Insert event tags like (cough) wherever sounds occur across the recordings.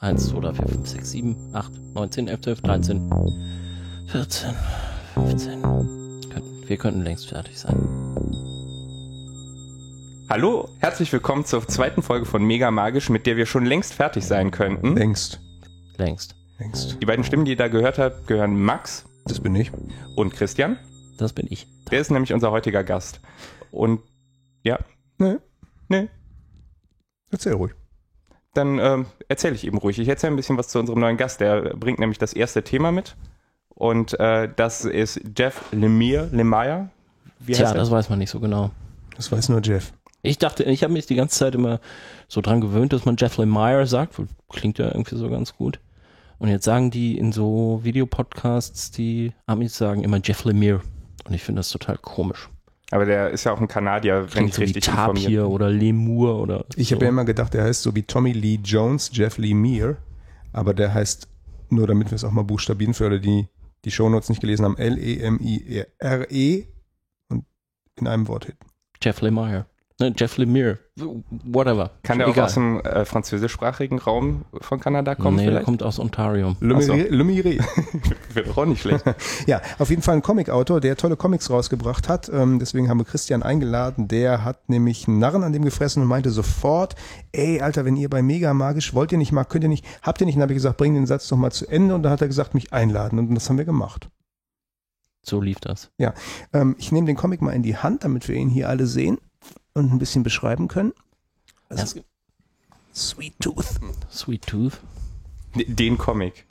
1, 2, 3, 4, 5, 6, 7, 8, 9, 10, 11, 12, 13, 14, 15. Wir könnten längst fertig sein. Hallo, herzlich willkommen zur zweiten Folge von Mega Magisch, mit der wir schon längst fertig sein könnten. Längst. Längst. Längst. Die beiden Stimmen, die ihr da gehört habt, gehören Max Das bin ich. und Christian. Das bin ich. Der ist nämlich unser heutiger Gast. Und ja, Nee, ne, erzähl ruhig. Dann ähm, erzähle ich eben ruhig. Ich erzähle ein bisschen was zu unserem neuen Gast. Der bringt nämlich das erste Thema mit. Und äh, das ist Jeff Lemire, Lemire. Wie Tja, er? das weiß man nicht so genau. Das weiß nur Jeff. Ich dachte, ich habe mich die ganze Zeit immer so dran gewöhnt, dass man Jeff Lemire sagt. Klingt ja irgendwie so ganz gut. Und jetzt sagen die in so Videopodcasts, die Amis sagen immer Jeff Lemire. Und ich finde das total komisch. Aber der ist ja auch ein Kanadier, wenn ich so wie richtig informiert Tapir bin. oder Lemur oder Ich so. habe ja immer gedacht, der heißt so wie Tommy Lee Jones, Jeff Lee Meir. Aber der heißt, nur damit wir es auch mal buchstabieren für alle, die die Shownotes nicht gelesen haben, L-E-M-I-R-E E und in einem Wort hinten. Jeff Lemire. Ne, Jeff Lemire. Whatever. Kann der auch aus dem äh, französischsprachigen Raum von Kanada kommen nee, der kommt aus Ontario. Le Ach so. Mire- Le Mire. (laughs) Wäre doch auch nicht schlecht. (laughs) Ja, auf jeden Fall ein Comicautor, der tolle Comics rausgebracht hat. Ähm, deswegen haben wir Christian eingeladen. Der hat nämlich einen Narren an dem gefressen und meinte sofort, ey, Alter, wenn ihr bei Mega Magisch, wollt ihr nicht mal, könnt ihr nicht, habt ihr nicht? Und dann habe ich gesagt, bring den Satz doch mal zu Ende. Und dann hat er gesagt, mich einladen. Und das haben wir gemacht. So lief das. Ähm, ich nehme den Comic mal in die Hand, damit wir ihn hier alle sehen und ein bisschen beschreiben können. Also, Sweet Tooth. Sweet Tooth. Den Comic.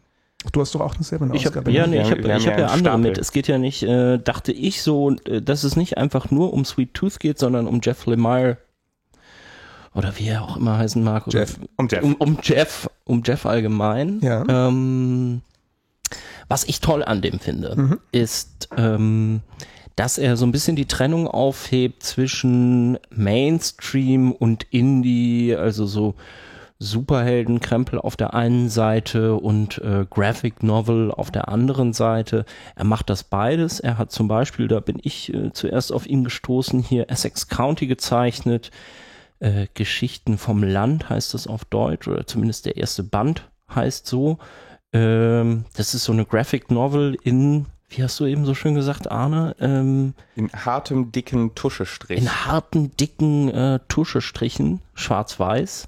Du hast doch auch selber eine Ich habe Ausgabe. ja, ne? nee, ich Wir hab, hab ja ja andere Stapel. mit. Es geht ja nicht, äh, dachte ich so, äh, dass es nicht einfach nur um Sweet Tooth geht, sondern um Jeff Lemire oder wie er auch immer heißen mag. oder- Jeff. Um Jeff. Um, um Jeff, um Jeff allgemein. Ja. Ähm, was ich toll an dem finde, Mhm. ist, ähm, dass er so ein bisschen die Trennung aufhebt zwischen Mainstream und Indie, also so Superheldenkrempel auf der einen Seite und äh, Graphic Novel auf der anderen Seite. Er macht das beides. Er hat zum Beispiel, da bin ich äh, zuerst auf ihn gestoßen, hier Essex County gezeichnet. Äh, Geschichten vom Land heißt das auf Deutsch, oder zumindest der erste Band heißt so. Ähm, das ist so eine Graphic Novel in, wie hast du eben so schön gesagt, Arne? Ähm, In hartem, dicken Tuschestrich. in harten, dicken äh, Tuschestrichen, schwarz-weiß.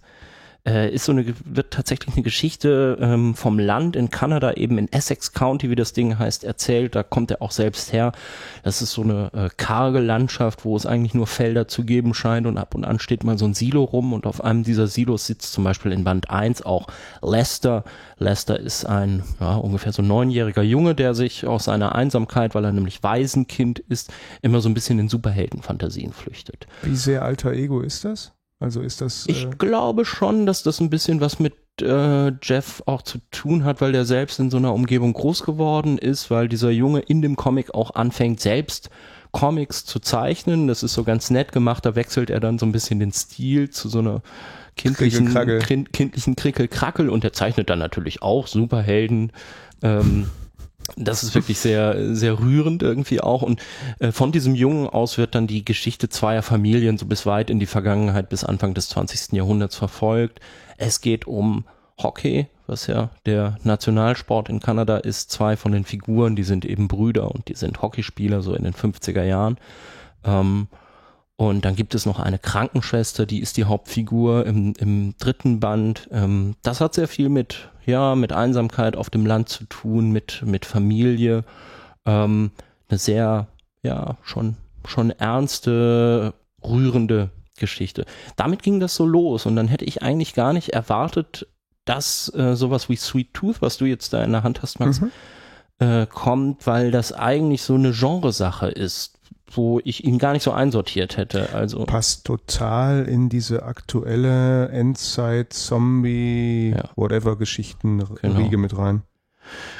Äh, ist so eine, wird tatsächlich eine Geschichte ähm, vom Land in Kanada, eben in Essex County, wie das Ding heißt, erzählt. Da kommt er auch selbst her. Das ist so eine äh, karge Landschaft, wo es eigentlich nur Felder zu geben scheint und ab und an steht mal so ein Silo rum und auf einem dieser Silos sitzt zum Beispiel in Band 1 auch Lester. Lester ist ein ja, ungefähr so neunjähriger Junge, der sich aus seiner Einsamkeit, weil er nämlich Waisenkind ist, immer so ein bisschen in Superheldenfantasien flüchtet. Wie sehr alter Ego ist das? Also ist das. Ich äh, glaube schon, dass das ein bisschen was mit äh, Jeff auch zu tun hat, weil der selbst in so einer Umgebung groß geworden ist, weil dieser Junge in dem Comic auch anfängt, selbst Comics zu zeichnen. Das ist so ganz nett gemacht. Da wechselt er dann so ein bisschen den Stil zu so einer kindlichen, Krickel-Krackel. kin- kindlichen Krickel-Krackel und er zeichnet dann natürlich auch Superhelden. Ähm, das ist wirklich sehr, sehr rührend irgendwie auch. Und äh, von diesem Jungen aus wird dann die Geschichte zweier Familien so bis weit in die Vergangenheit, bis Anfang des 20. Jahrhunderts verfolgt. Es geht um Hockey, was ja der Nationalsport in Kanada ist. Zwei von den Figuren, die sind eben Brüder und die sind Hockeyspieler so in den 50er Jahren. Ähm, und dann gibt es noch eine Krankenschwester, die ist die Hauptfigur im, im dritten Band. Ähm, das hat sehr viel mit, ja, mit Einsamkeit auf dem Land zu tun, mit, mit Familie. Ähm, eine sehr, ja, schon, schon ernste, rührende Geschichte. Damit ging das so los und dann hätte ich eigentlich gar nicht erwartet, dass äh, sowas wie Sweet Tooth, was du jetzt da in der Hand hast, Max, Mhm. äh, kommt, weil das eigentlich so eine Genresache ist, wo ich ihn gar nicht so einsortiert hätte. Also passt total in diese aktuelle Endzeit, Zombie, Ja. whatever Geschichten Genau. Riege mit rein.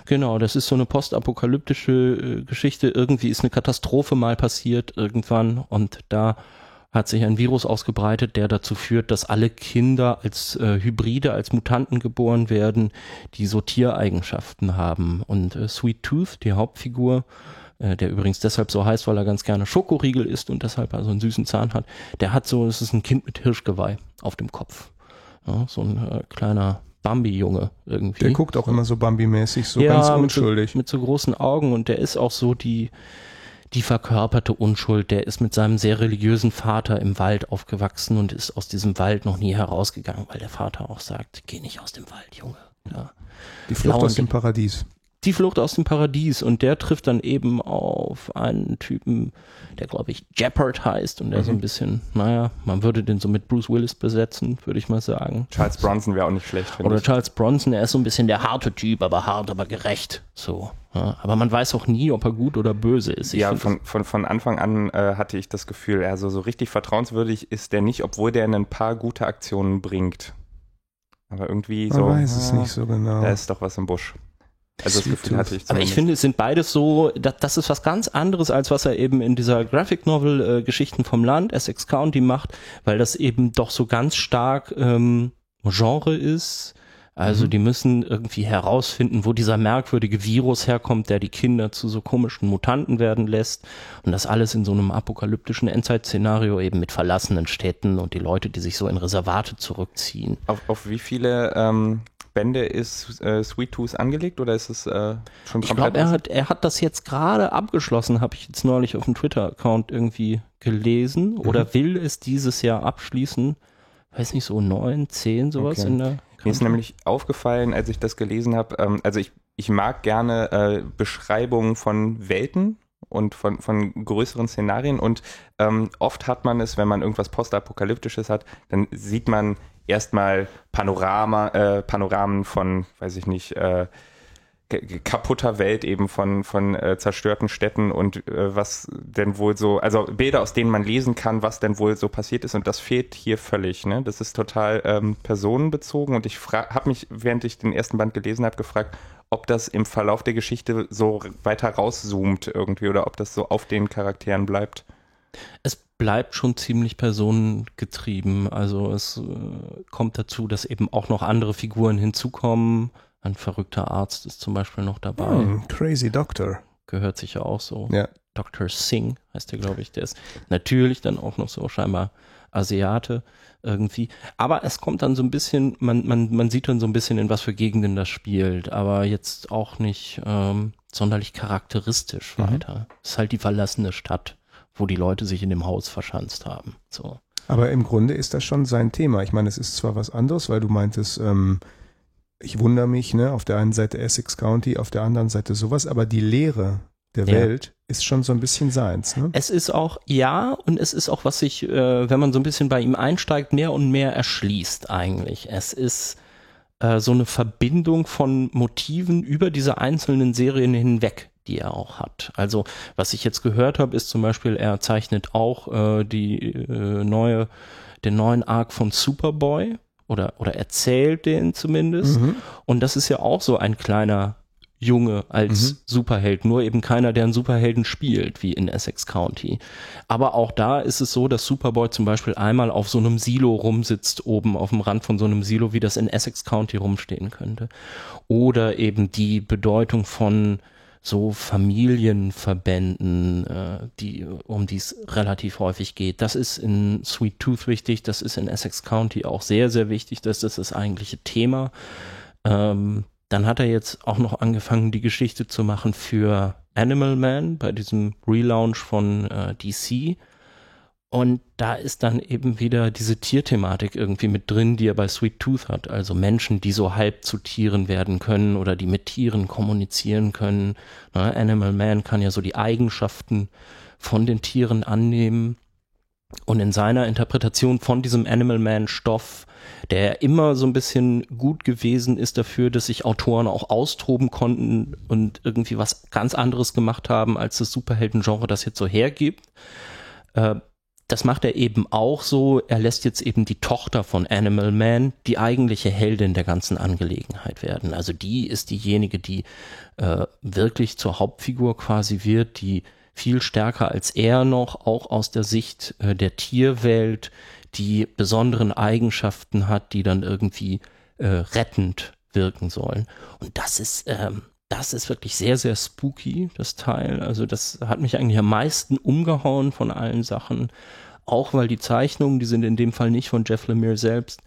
Genau, das ist so eine postapokalyptische äh, Geschichte. Irgendwie ist eine Katastrophe mal passiert irgendwann und da hat sich ein Virus ausgebreitet, der dazu führt, dass alle Kinder als äh, Hybride, als Mutanten geboren werden, die so Tiereigenschaften haben. Und äh, Sweet Tooth, die Hauptfigur, äh, der übrigens deshalb so heißt, weil er ganz gerne Schokoriegel isst und deshalb also einen süßen Zahn hat, der hat so, es ist ein Kind mit Hirschgeweih auf dem Kopf. Ja, so ein äh, kleiner Bambi-Junge irgendwie. Der guckt auch immer so Bambi-mäßig, so ja, ganz mit unschuldig. So, mit so großen Augen und der ist auch so die, die verkörperte Unschuld. Der ist mit seinem sehr religiösen Vater im Wald aufgewachsen und ist aus diesem Wald noch nie herausgegangen, weil der Vater auch sagt, geh nicht aus dem Wald, Junge. Ja. Die Flucht Blauen aus dem die- Paradies. Die Flucht aus dem Paradies und der trifft dann eben auf einen Typen, der glaube ich Jeopard heißt und der so ein bisschen, naja, man würde den so mit Bruce Willis besetzen, würde ich mal sagen. Charles Bronson wäre auch nicht schlecht, finde Oder ich. Charles Bronson, er ist so ein bisschen der harte Typ, aber hart, aber gerecht. So. Ja. Aber man weiß auch nie, ob er gut oder böse ist. Ich ja, von, von, von Anfang an äh, hatte ich das Gefühl, also so richtig vertrauenswürdig ist der nicht, obwohl der ein paar gute Aktionen bringt. Aber irgendwie Man so. weiß es ah, nicht so genau. Da ist doch was im Busch. Also das Gefühl hatte ich Aber ich finde, es sind beides so, das, das ist was ganz anderes, als was er eben in dieser Graphic Novel äh, Geschichten vom Land, Essex County macht, weil das eben doch so ganz stark ähm, Genre ist. Also Mhm. die müssen irgendwie herausfinden, wo dieser merkwürdige Virus herkommt, der die Kinder zu so komischen Mutanten werden lässt. Und das alles in so einem apokalyptischen Endzeit-Szenario eben mit verlassenen Städten und die Leute, die sich so in Reservate zurückziehen. auf, auf wie viele ähm, Bände ist äh, Sweet Tooth angelegt oder ist es äh, schon Ich komplett? glaube, er hat, er hat das jetzt gerade abgeschlossen, habe ich jetzt neulich auf dem Twitter-Account irgendwie gelesen oder will es dieses Jahr abschließen. Weiß nicht, so neun, zehn, sowas Okay. in der. Mir ist nämlich aufgefallen, als ich das gelesen habe, ähm, also ich, ich mag gerne äh, Beschreibungen von Welten und von, von größeren Szenarien und ähm, oft hat man es, wenn man irgendwas Postapokalyptisches hat, dann sieht man erstmal Panorama, äh, Panoramen von, weiß ich nicht, äh, kaputter Welt eben von, von äh, zerstörten Städten und äh, was denn wohl so, also Bilder, aus denen man lesen kann, was denn wohl so passiert ist und das fehlt hier völlig. Ne? Das ist total ähm, personenbezogen und ich habe mich, während ich den ersten Band gelesen habe, gefragt, ob das im Verlauf der Geschichte so weiter rauszoomt irgendwie oder ob das so auf den Charakteren bleibt. Es bleibt schon ziemlich personengetrieben. Also es äh, kommt dazu, dass eben auch noch andere Figuren hinzukommen. Ein verrückter Arzt ist zum Beispiel noch dabei. Hm, Crazy Doctor. Gehört sicher auch so. Ja. Dr. Singh heißt der, glaube ich. Der ist natürlich dann auch noch so scheinbar Asiate irgendwie. Aber es kommt dann so ein bisschen, man, man, man sieht dann so ein bisschen, in was für Gegenden das spielt, aber jetzt auch nicht ähm, sonderlich charakteristisch Mhm. weiter. Es ist halt die verlassene Stadt, wo die Leute sich in dem Haus verschanzt haben. So. Aber im Grunde ist das schon sein Thema. Ich meine, es ist zwar was anderes, weil du meintest, ähm, ich wundere mich, ne, auf der einen Seite Essex County, auf der anderen Seite sowas, aber die Lehre der Ja. Welt ist schon so ein bisschen seins, ne? Es ist auch, ja, und es ist auch, was sich, äh, wenn man so ein bisschen bei ihm einsteigt, mehr und mehr erschließt eigentlich. Es ist äh, so eine Verbindung von Motiven über diese einzelnen Serien hinweg, die er auch hat. Also, was ich jetzt gehört habe, ist zum Beispiel, er zeichnet auch äh, die äh, neue, den neuen Arc von Superboy oder, oder erzählt den zumindest. Mhm. Und das ist ja auch so ein kleiner Junge als Mhm. Superheld, nur eben keiner, der einen Superhelden spielt, wie in Essex County. Aber auch da ist es so, dass Superboy zum Beispiel einmal auf so einem Silo rumsitzt, oben auf dem Rand von so einem Silo, wie das in Essex County rumstehen könnte. Oder eben die Bedeutung von so Familienverbänden, äh, die, um die es relativ häufig geht. Das ist in Sweet Tooth wichtig, das ist in Essex County auch sehr, sehr wichtig, das ist das eigentliche Thema. Ähm, dann hat er jetzt auch noch angefangen, die Geschichte zu machen für Animal Man bei diesem Relaunch von äh, DC. Und da ist dann eben wieder diese Tierthematik irgendwie mit drin, die er bei Sweet Tooth hat. Also Menschen, die so halb zu Tieren werden können oder die mit Tieren kommunizieren können. Ne, Animal Man kann ja so die Eigenschaften von den Tieren annehmen. Und in seiner Interpretation von diesem Animal Man Stoff, der immer so ein bisschen gut gewesen ist dafür, dass sich Autoren auch austoben konnten und irgendwie was ganz anderes gemacht haben, als das Superhelden-Genre das jetzt so hergibt. Das macht er eben auch so. Er lässt jetzt eben die Tochter von Animal Man die eigentliche Heldin der ganzen Angelegenheit werden. Also die ist diejenige, die äh, wirklich zur Hauptfigur quasi wird, die viel stärker als er noch, auch aus der Sicht äh, der Tierwelt, die besonderen Eigenschaften hat, die dann irgendwie äh, rettend wirken sollen. Und das ist, ähm, das ist wirklich sehr, sehr spooky, das Teil. Also das hat mich eigentlich am meisten umgehauen von allen Sachen. Auch weil die Zeichnungen, die sind in dem Fall nicht von Jeff Lemire selbst,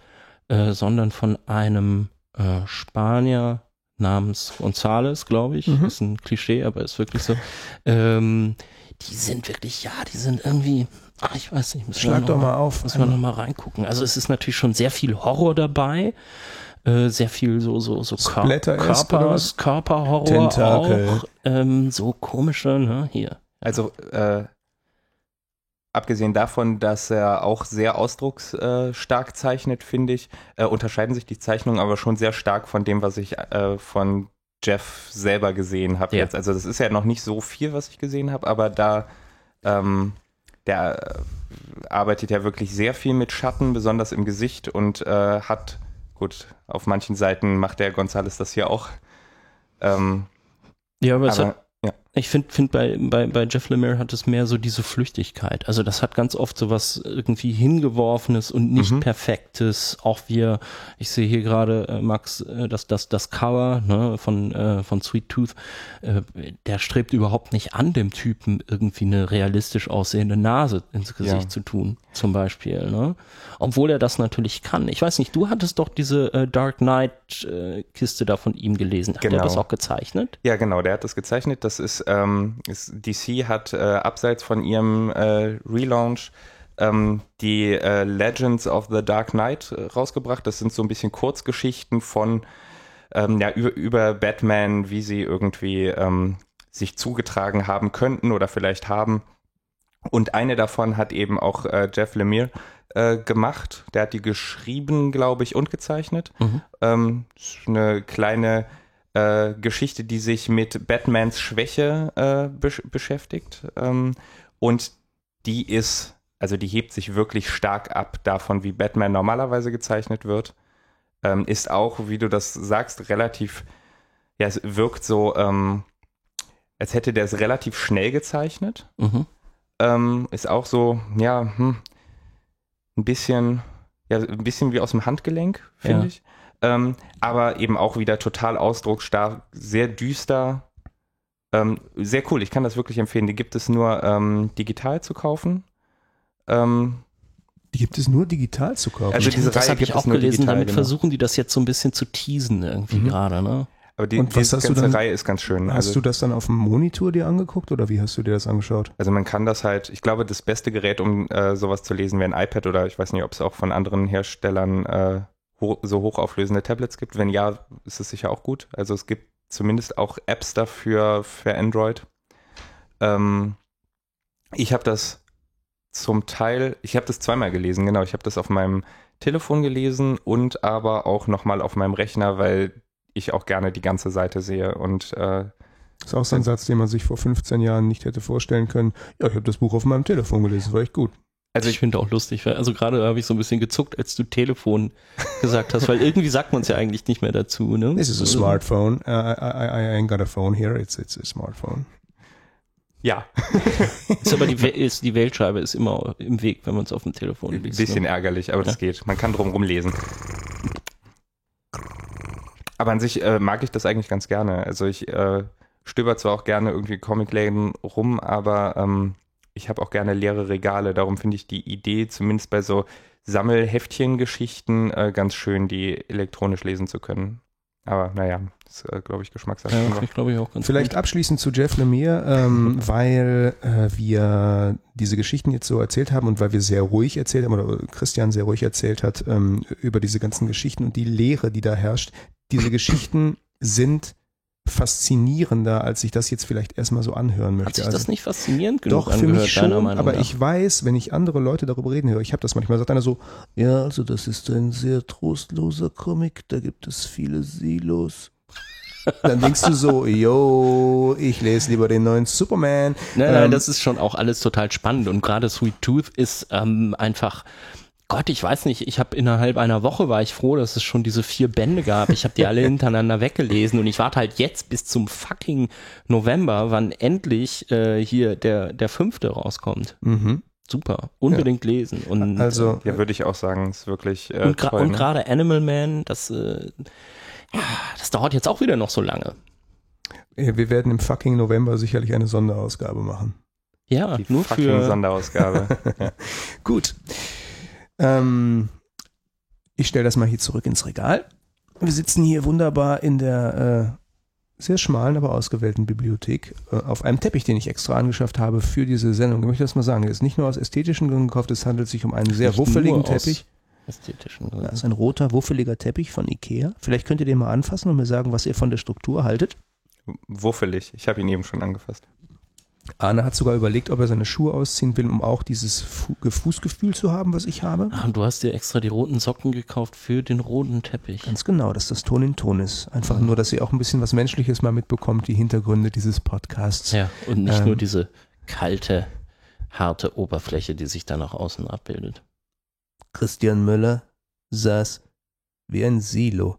äh, sondern von einem äh, Spanier namens Gonzales, glaube ich. Mhm. Ist ein Klischee, aber ist wirklich so. Ähm, die sind wirklich, ja, die sind irgendwie, ach, ich weiß nicht, müssen wir Schlag noch doch mal auf. Müssen wir noch mal reingucken. Also es ist natürlich schon sehr viel Horror dabei. Äh, sehr viel so so so Körper? Körperhorror Tentakel. auch ähm, so komische ne hier Also äh, abgesehen davon, dass er auch sehr ausdrucksstark zeichnet, finde ich, äh, unterscheiden sich die Zeichnungen aber schon sehr stark von dem, was ich äh, von Jeff selber gesehen habe Ja. jetzt. Also das ist ja noch nicht so viel, was ich gesehen habe, aber da ähm, der äh, arbeitet ja wirklich sehr viel mit Schatten, besonders im Gesicht und äh, hat, gut, auf manchen Seiten macht der Gonzales das hier auch. Ähm, ja aber, es hat, aber ja. ich finde find bei, bei bei Jeff Lemire hat es mehr so diese Flüchtigkeit also das hat ganz oft so was irgendwie hingeworfenes und nicht Mhm. perfektes auch wir ich sehe hier gerade äh, Max äh, das das das Cover ne, von äh, von Sweet Tooth äh, der strebt überhaupt nicht an dem Typen irgendwie eine realistisch aussehende Nase ins Gesicht Ja. zu tun zum Beispiel ne obwohl er das natürlich kann ich weiß nicht du hattest doch diese äh, Dark Knight äh, Kiste da von ihm gelesen hat er Genau. das auch gezeichnet Ja, genau, der hat das gezeichnet. Das ist, ähm, ist DC hat äh, abseits von ihrem äh, Relaunch ähm, die äh, Legends of the Dark Knight äh, rausgebracht. Das sind so ein bisschen Kurzgeschichten von ähm, ja, über, über Batman, wie sie irgendwie ähm, sich zugetragen haben könnten oder vielleicht haben. Und eine davon hat eben auch äh, Jeff Lemire äh, gemacht. Der hat die geschrieben, glaube ich, und gezeichnet. Mhm. Ähm, eine kleine äh, Geschichte, die sich mit Batmans Schwäche äh, besch beschäftigt. Ähm, und die ist, also die hebt sich wirklich stark ab davon, wie Batman normalerweise gezeichnet wird. Ähm, ist auch, wie du das sagst, relativ, ja, es wirkt so, ähm, als hätte der es relativ schnell gezeichnet. Mhm. Ähm, ist auch so, ja, hm, ein bisschen, ja, ein bisschen wie aus dem Handgelenk, finde Ja. ich. Ähm, aber eben auch wieder total ausdrucksstark, sehr düster. Ähm, sehr cool, ich kann das wirklich empfehlen. Die gibt es nur ähm, digital zu kaufen. Ähm, Die gibt es nur digital zu kaufen. Also diese das habe ich auch gelesen. digital, Damit genau. versuchen die das jetzt so ein bisschen zu teasen irgendwie Mhm. gerade, ne? Aber die, Und was diese hast du ganze dann- Reihe ist ganz schön. Hast Also, du das dann auf dem Monitor dir angeguckt oder wie hast du dir das angeschaut? also man kann das halt, ich glaube, das beste Gerät, um äh, sowas zu lesen, wäre ein iPad oder ich weiß nicht, ob es auch von anderen Herstellern äh, ho so hochauflösende Tablets gibt. Wenn ja, ist es sicher auch gut. Also es gibt zumindest auch Apps dafür für Android. Ähm, ich habe das zum Teil, ich habe das zweimal gelesen, genau. Ich habe das auf meinem Telefon gelesen und aber auch nochmal auf meinem Rechner, weil ich auch gerne die ganze Seite sehe und äh, Das ist auch so ein Satz, den man sich vor 15 Jahren nicht hätte vorstellen können. Ja, ich habe das Buch auf meinem Telefon gelesen, war echt gut. also ich ich, finde auch lustig, weil, also gerade habe ich so ein bisschen gezuckt, als du Telefon (laughs) gesagt hast, weil irgendwie sagt man es ja eigentlich nicht mehr dazu, ne? This is a smartphone. Uh, I, I, I ain't got a phone here. It's, it's a smartphone. ja, (laughs) Ist aber die, ist, die Wählscheibe ist immer im Weg, wenn man es auf dem Telefon ein liest. bisschen ne? ärgerlich, aber das geht. Man kann drum rumlesen. (laughs) Aber an sich äh, mag ich das eigentlich ganz gerne. Also ich äh, stöber zwar auch gerne irgendwie Comicläden rum, aber ähm, ich habe auch gerne leere Regale. Darum finde ich die Idee, zumindest bei so Sammelheftchen-Geschichten, äh, ganz schön, die elektronisch lesen zu können. Aber naja, das ist, äh, glaube ich, Geschmackssache. Ja, finde ich glaube ich auch ganz Vielleicht gut. abschließend zu Jeff Lemire, ähm, weil äh, wir diese Geschichten jetzt so erzählt haben und weil wir sehr ruhig erzählt haben oder Christian sehr ruhig erzählt hat ähm, über diese ganzen Geschichten und die Lehre, die da herrscht. Diese Geschichten sind faszinierender, als ich das jetzt vielleicht erstmal so anhören möchte. Hat sich Also- das nicht faszinierend genug Doch, für angehört, mich schon, aber nach? ich weiß, wenn ich andere Leute darüber reden höre, ich habe das manchmal, sagt einer so, ja, also das ist ein sehr trostloser Comic, da gibt es viele Silos. (laughs) Dann denkst du so, yo, ich lese lieber den neuen Superman. Nein, nein, Ähm, das ist schon auch alles total spannend und gerade Sweet Tooth ist ähm, einfach Gott, ich weiß nicht, ich habe innerhalb einer Woche war ich froh, dass es schon diese vier Bände gab. Ich habe die alle (laughs) hintereinander weggelesen und ich warte halt jetzt bis zum fucking November, wann endlich äh, hier der der fünfte rauskommt. Mhm. Super, unbedingt lesen und Also, Ja, würde ich auch sagen, ist wirklich äh, und, ne? gerade Animal Man, das äh, ja, das dauert jetzt auch wieder noch so lange. äh, wir werden im fucking November sicherlich eine Sonderausgabe machen. Ja, Die nur fucking für Sonderausgabe. (laughs) Gut. Ähm, ich stelle das mal hier zurück ins Regal. Wir sitzen hier wunderbar in der äh, sehr schmalen, aber ausgewählten Bibliothek äh, auf einem Teppich, den ich extra angeschafft habe für diese Sendung. Ich möchte das mal sagen. Der ist nicht nur aus ästhetischen Gründen gekauft, es handelt sich um einen sehr Nicht wuffeligen Teppich. Ästhetischen Das Gründen. ist ein roter, wuffeliger Teppich von Ikea. Vielleicht könnt ihr den mal anfassen und mir sagen, was ihr von der Struktur haltet. Wuffelig. Ich habe ihn eben schon angefasst. Arne hat sogar überlegt, ob er seine Schuhe ausziehen will, um auch dieses Fu Fußgefühl zu haben, was ich habe. Und du hast dir extra die roten Socken gekauft für den roten Teppich. Ganz genau, dass das Ton in Ton ist. Einfach nur, dass ihr auch ein bisschen was Menschliches mal mitbekommt, die Hintergründe dieses Podcasts. Ja, und nicht Ähm. nur diese kalte, harte Oberfläche, die sich da nach außen abbildet. Christian Müller saß wie ein Silo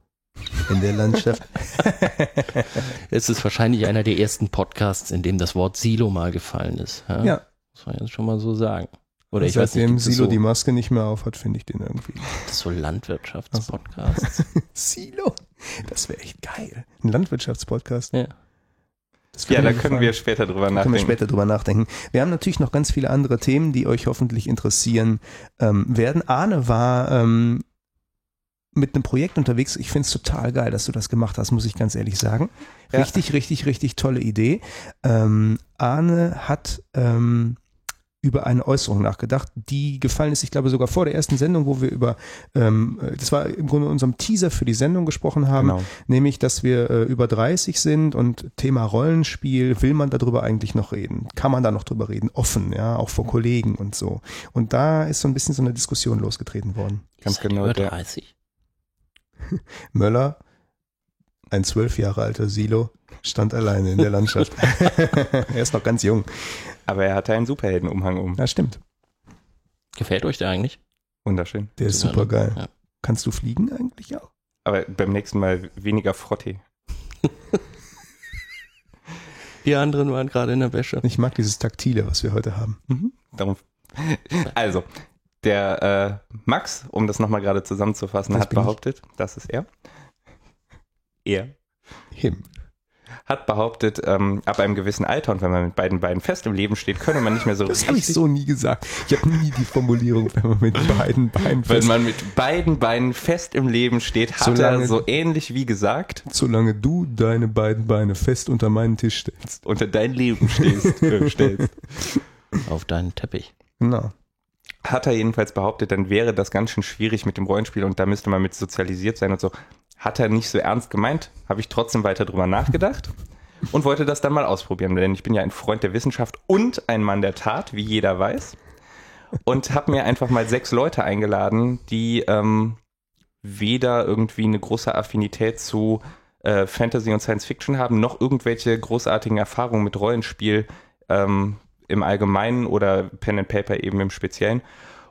in der Landschaft. (laughs) Es ist wahrscheinlich einer der ersten Podcasts, in dem das Wort Silo mal gefallen ist. Ja. ja, Muss man jetzt schon mal so sagen. Oder ich weiß nicht, Silo so, die Maske nicht mehr aufhat, finde ich den irgendwie. das so Landwirtschaftspodcasts? (laughs) Silo? Das wäre echt geil. Ein Landwirtschaftspodcast. ja. Das Ja, da können gefallen. wir später drüber Da können wir nachdenken. später drüber nachdenken. Wir haben natürlich noch ganz viele andere Themen, die euch hoffentlich interessieren ähm, werden. Arne war ähm, mit einem Projekt unterwegs. Ich finde es total geil, dass du das gemacht hast, muss ich ganz ehrlich sagen. Ja. Richtig, richtig, richtig tolle Idee. Ähm, Arne hat ähm, über eine Äußerung nachgedacht, die gefallen ist, ich glaube sogar vor der ersten Sendung, wo wir über, ähm, äh, das war im Grunde unserem Teaser für die Sendung gesprochen haben, Genau. nämlich, dass wir äh, über 30 sind und Thema Rollenspiel, will man darüber eigentlich noch reden? Kann man da noch drüber reden? Offen, ja, auch vor Kollegen und so. Und da ist so ein bisschen so eine Diskussion losgetreten worden. Ganz genau Über der- 30. (laughs) Möller, ein zwölf Jahre alter Silo, stand alleine in der Landschaft. (laughs) er ist noch ganz jung. Aber er hatte einen Superheldenumhang um. Ja, stimmt. Gefällt euch der eigentlich? Wunderschön. Der ist super geil. ja. Kannst du fliegen eigentlich auch? Aber beim nächsten Mal weniger Frottee. (laughs) Die anderen waren gerade in der Wäsche. Ich mag dieses Taktile, was wir heute haben. Darum. Also, der äh, Max, um das nochmal gerade zusammenzufassen, Das hat bin ich. behauptet, das ist er. Er Him. hat behauptet, ähm, ab einem gewissen Alter und wenn man mit beiden Beinen fest im Leben steht, könne man nicht mehr so Das habe ich so nie gesagt. Ich habe nie die Formulierung, wenn man mit beiden Beinen Wenn fest, man mit beiden Beinen fest im Leben steht, hat Solange- er so ähnlich wie gesagt solange du deine beiden Beine fest unter meinen Tisch stellst. unter dein Leben stehst, äh, stellst. (laughs) Auf deinen Teppich. Genau. Hat er jedenfalls behauptet, dann wäre das ganz schön schwierig mit dem Rollenspiel und da müsste man mit sozialisiert sein und so. Hat er nicht so ernst gemeint, habe ich trotzdem weiter drüber nachgedacht und wollte das dann mal ausprobieren, denn ich bin ja ein Freund der Wissenschaft und ein Mann der Tat, wie jeder weiß. Und habe mir einfach mal sechs Leute eingeladen, die ähm, weder irgendwie eine große Affinität zu äh, Fantasy und Science Fiction haben, noch irgendwelche großartigen Erfahrungen mit Rollenspiel ähm, im Allgemeinen oder Pen and Paper eben im Speziellen.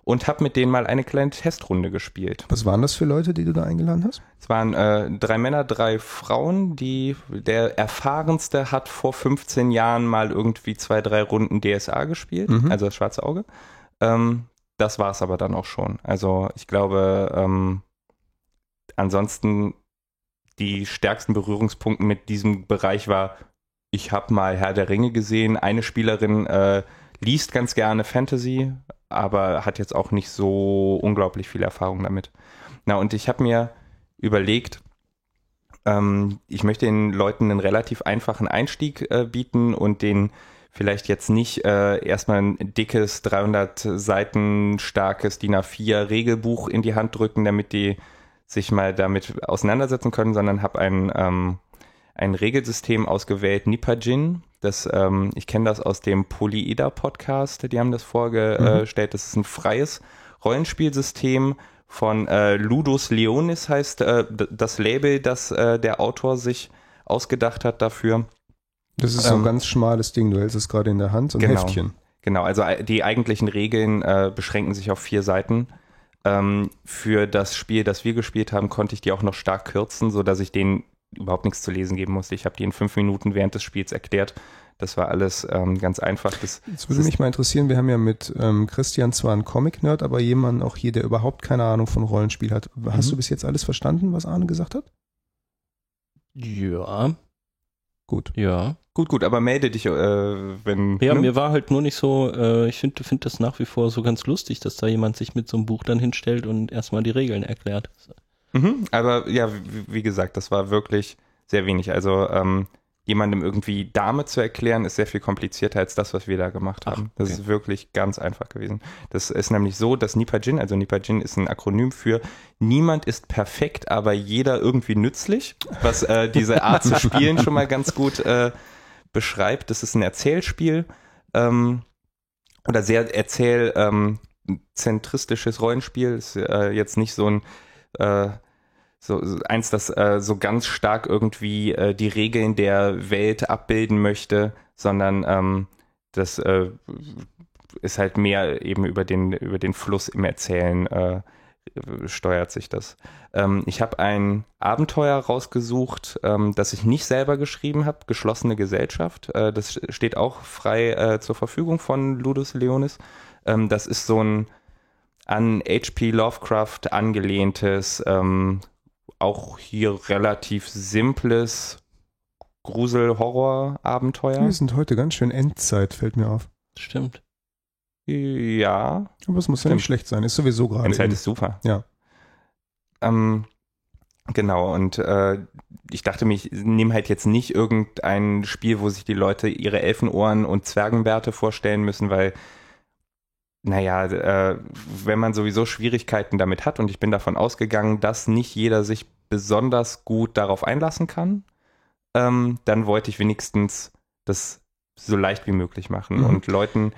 Und habe mit denen mal eine kleine Testrunde gespielt. Was waren das für Leute, die du da eingeladen hast? Es waren äh, drei Männer, drei Frauen. Die, der erfahrenste hat vor 15 Jahren mal irgendwie zwei, drei Runden DSA gespielt, Mhm. also das schwarze Auge. Ähm, das war es aber dann auch schon. Also ich glaube, ähm, ansonsten die stärksten Berührungspunkte mit diesem Bereich war, ich habe mal Herr der Ringe gesehen. Eine Spielerin äh, liest ganz gerne Fantasy, aber hat jetzt auch nicht so unglaublich viel Erfahrung damit. Na, und ich habe mir überlegt, ähm, ich möchte den Leuten einen relativ einfachen Einstieg äh, bieten und den vielleicht jetzt nicht äh, erstmal ein dickes 300 Seiten starkes DIN A4 Regelbuch in die Hand drücken, damit die sich mal damit auseinandersetzen können, sondern habe ein, ähm, ein Regelsystem ausgewählt, Nipajin. Das, ähm, ich kenne das aus dem Polyeder-Podcast, die haben das vorgestellt. Das ist ein freies Rollenspielsystem von äh, Ludus Leonis heißt äh, das Label, das äh, der Autor sich ausgedacht hat dafür. Das ist so ein Ähm, ganz schmales Ding. Du hältst es gerade in der Hand, so ein Genau. Heftchen. Genau, also äh, die eigentlichen Regeln äh, beschränken sich auf vier Seiten. Ähm, für das Spiel, das wir gespielt haben, konnte ich die auch noch stark kürzen, so dass ich denen überhaupt nichts zu lesen geben musste. Ich habe die in fünf Minuten während des Spiels erklärt. Das war alles ähm, ganz einfach. Das, Jetzt würde mich mal interessieren, wir haben ja mit ähm, Christian zwar einen Comic-Nerd, aber jemanden auch hier, der überhaupt keine Ahnung von Rollenspiel hat. Hast Mhm. du bis jetzt alles verstanden, was Arne gesagt hat? Ja, Gut. ja. gut, gut, aber melde dich, äh, wenn. Ja, ne? mir war halt nur nicht so, äh, ich finde find das nach wie vor so ganz lustig, dass da jemand sich mit so einem Buch dann hinstellt und erstmal die Regeln erklärt. Mhm, aber ja, wie, wie gesagt, das war wirklich sehr wenig. Also ähm, jemandem irgendwie Dame zu erklären, ist sehr viel komplizierter als das, was wir da gemacht Ach, haben. Das okay. ist wirklich ganz einfach gewesen. Das ist nämlich so, dass Nipajin, also Nipajin ist ein Akronym für niemand ist perfekt, aber jeder irgendwie nützlich, was äh, diese Art zu spielen schon mal ganz gut äh, beschreibt. Das ist ein Erzählspiel ähm, oder sehr erzähl ähm, zentristisches Rollenspiel. Ist äh, jetzt nicht so ein äh, so eins, das äh, so ganz stark irgendwie äh, die Regeln der Welt abbilden möchte, sondern ähm, das äh, ist halt mehr eben über den über den Fluss im Erzählen äh, steuert sich das. Ähm, ich habe ein Abenteuer rausgesucht, ähm, das ich nicht selber geschrieben habe, geschlossene Gesellschaft. Äh, das steht auch frei zur Verfügung von Ludus Leonis. Ähm, das ist so ein an H.P. Lovecraft angelehntes, ähm, auch hier relativ simples Grusel-Horror-Abenteuer. Wir sind heute ganz schön Endzeit, fällt mir auf. Stimmt. Ja, Aber es muss ja Stimmt. nicht schlecht sein. Ist sowieso gerade. Endzeit in- ist super. Ja. Ähm, genau, und äh, ich dachte mir, ich nehme halt jetzt nicht irgendein Spiel, wo sich die Leute ihre Elfenohren und Zwergenbärte vorstellen müssen, weil, naja, äh, wenn man sowieso Schwierigkeiten damit hat und ich bin davon ausgegangen, dass nicht jeder sich besonders gut darauf einlassen kann, ähm, dann wollte ich wenigstens das so leicht wie möglich machen Mhm. und Leuten,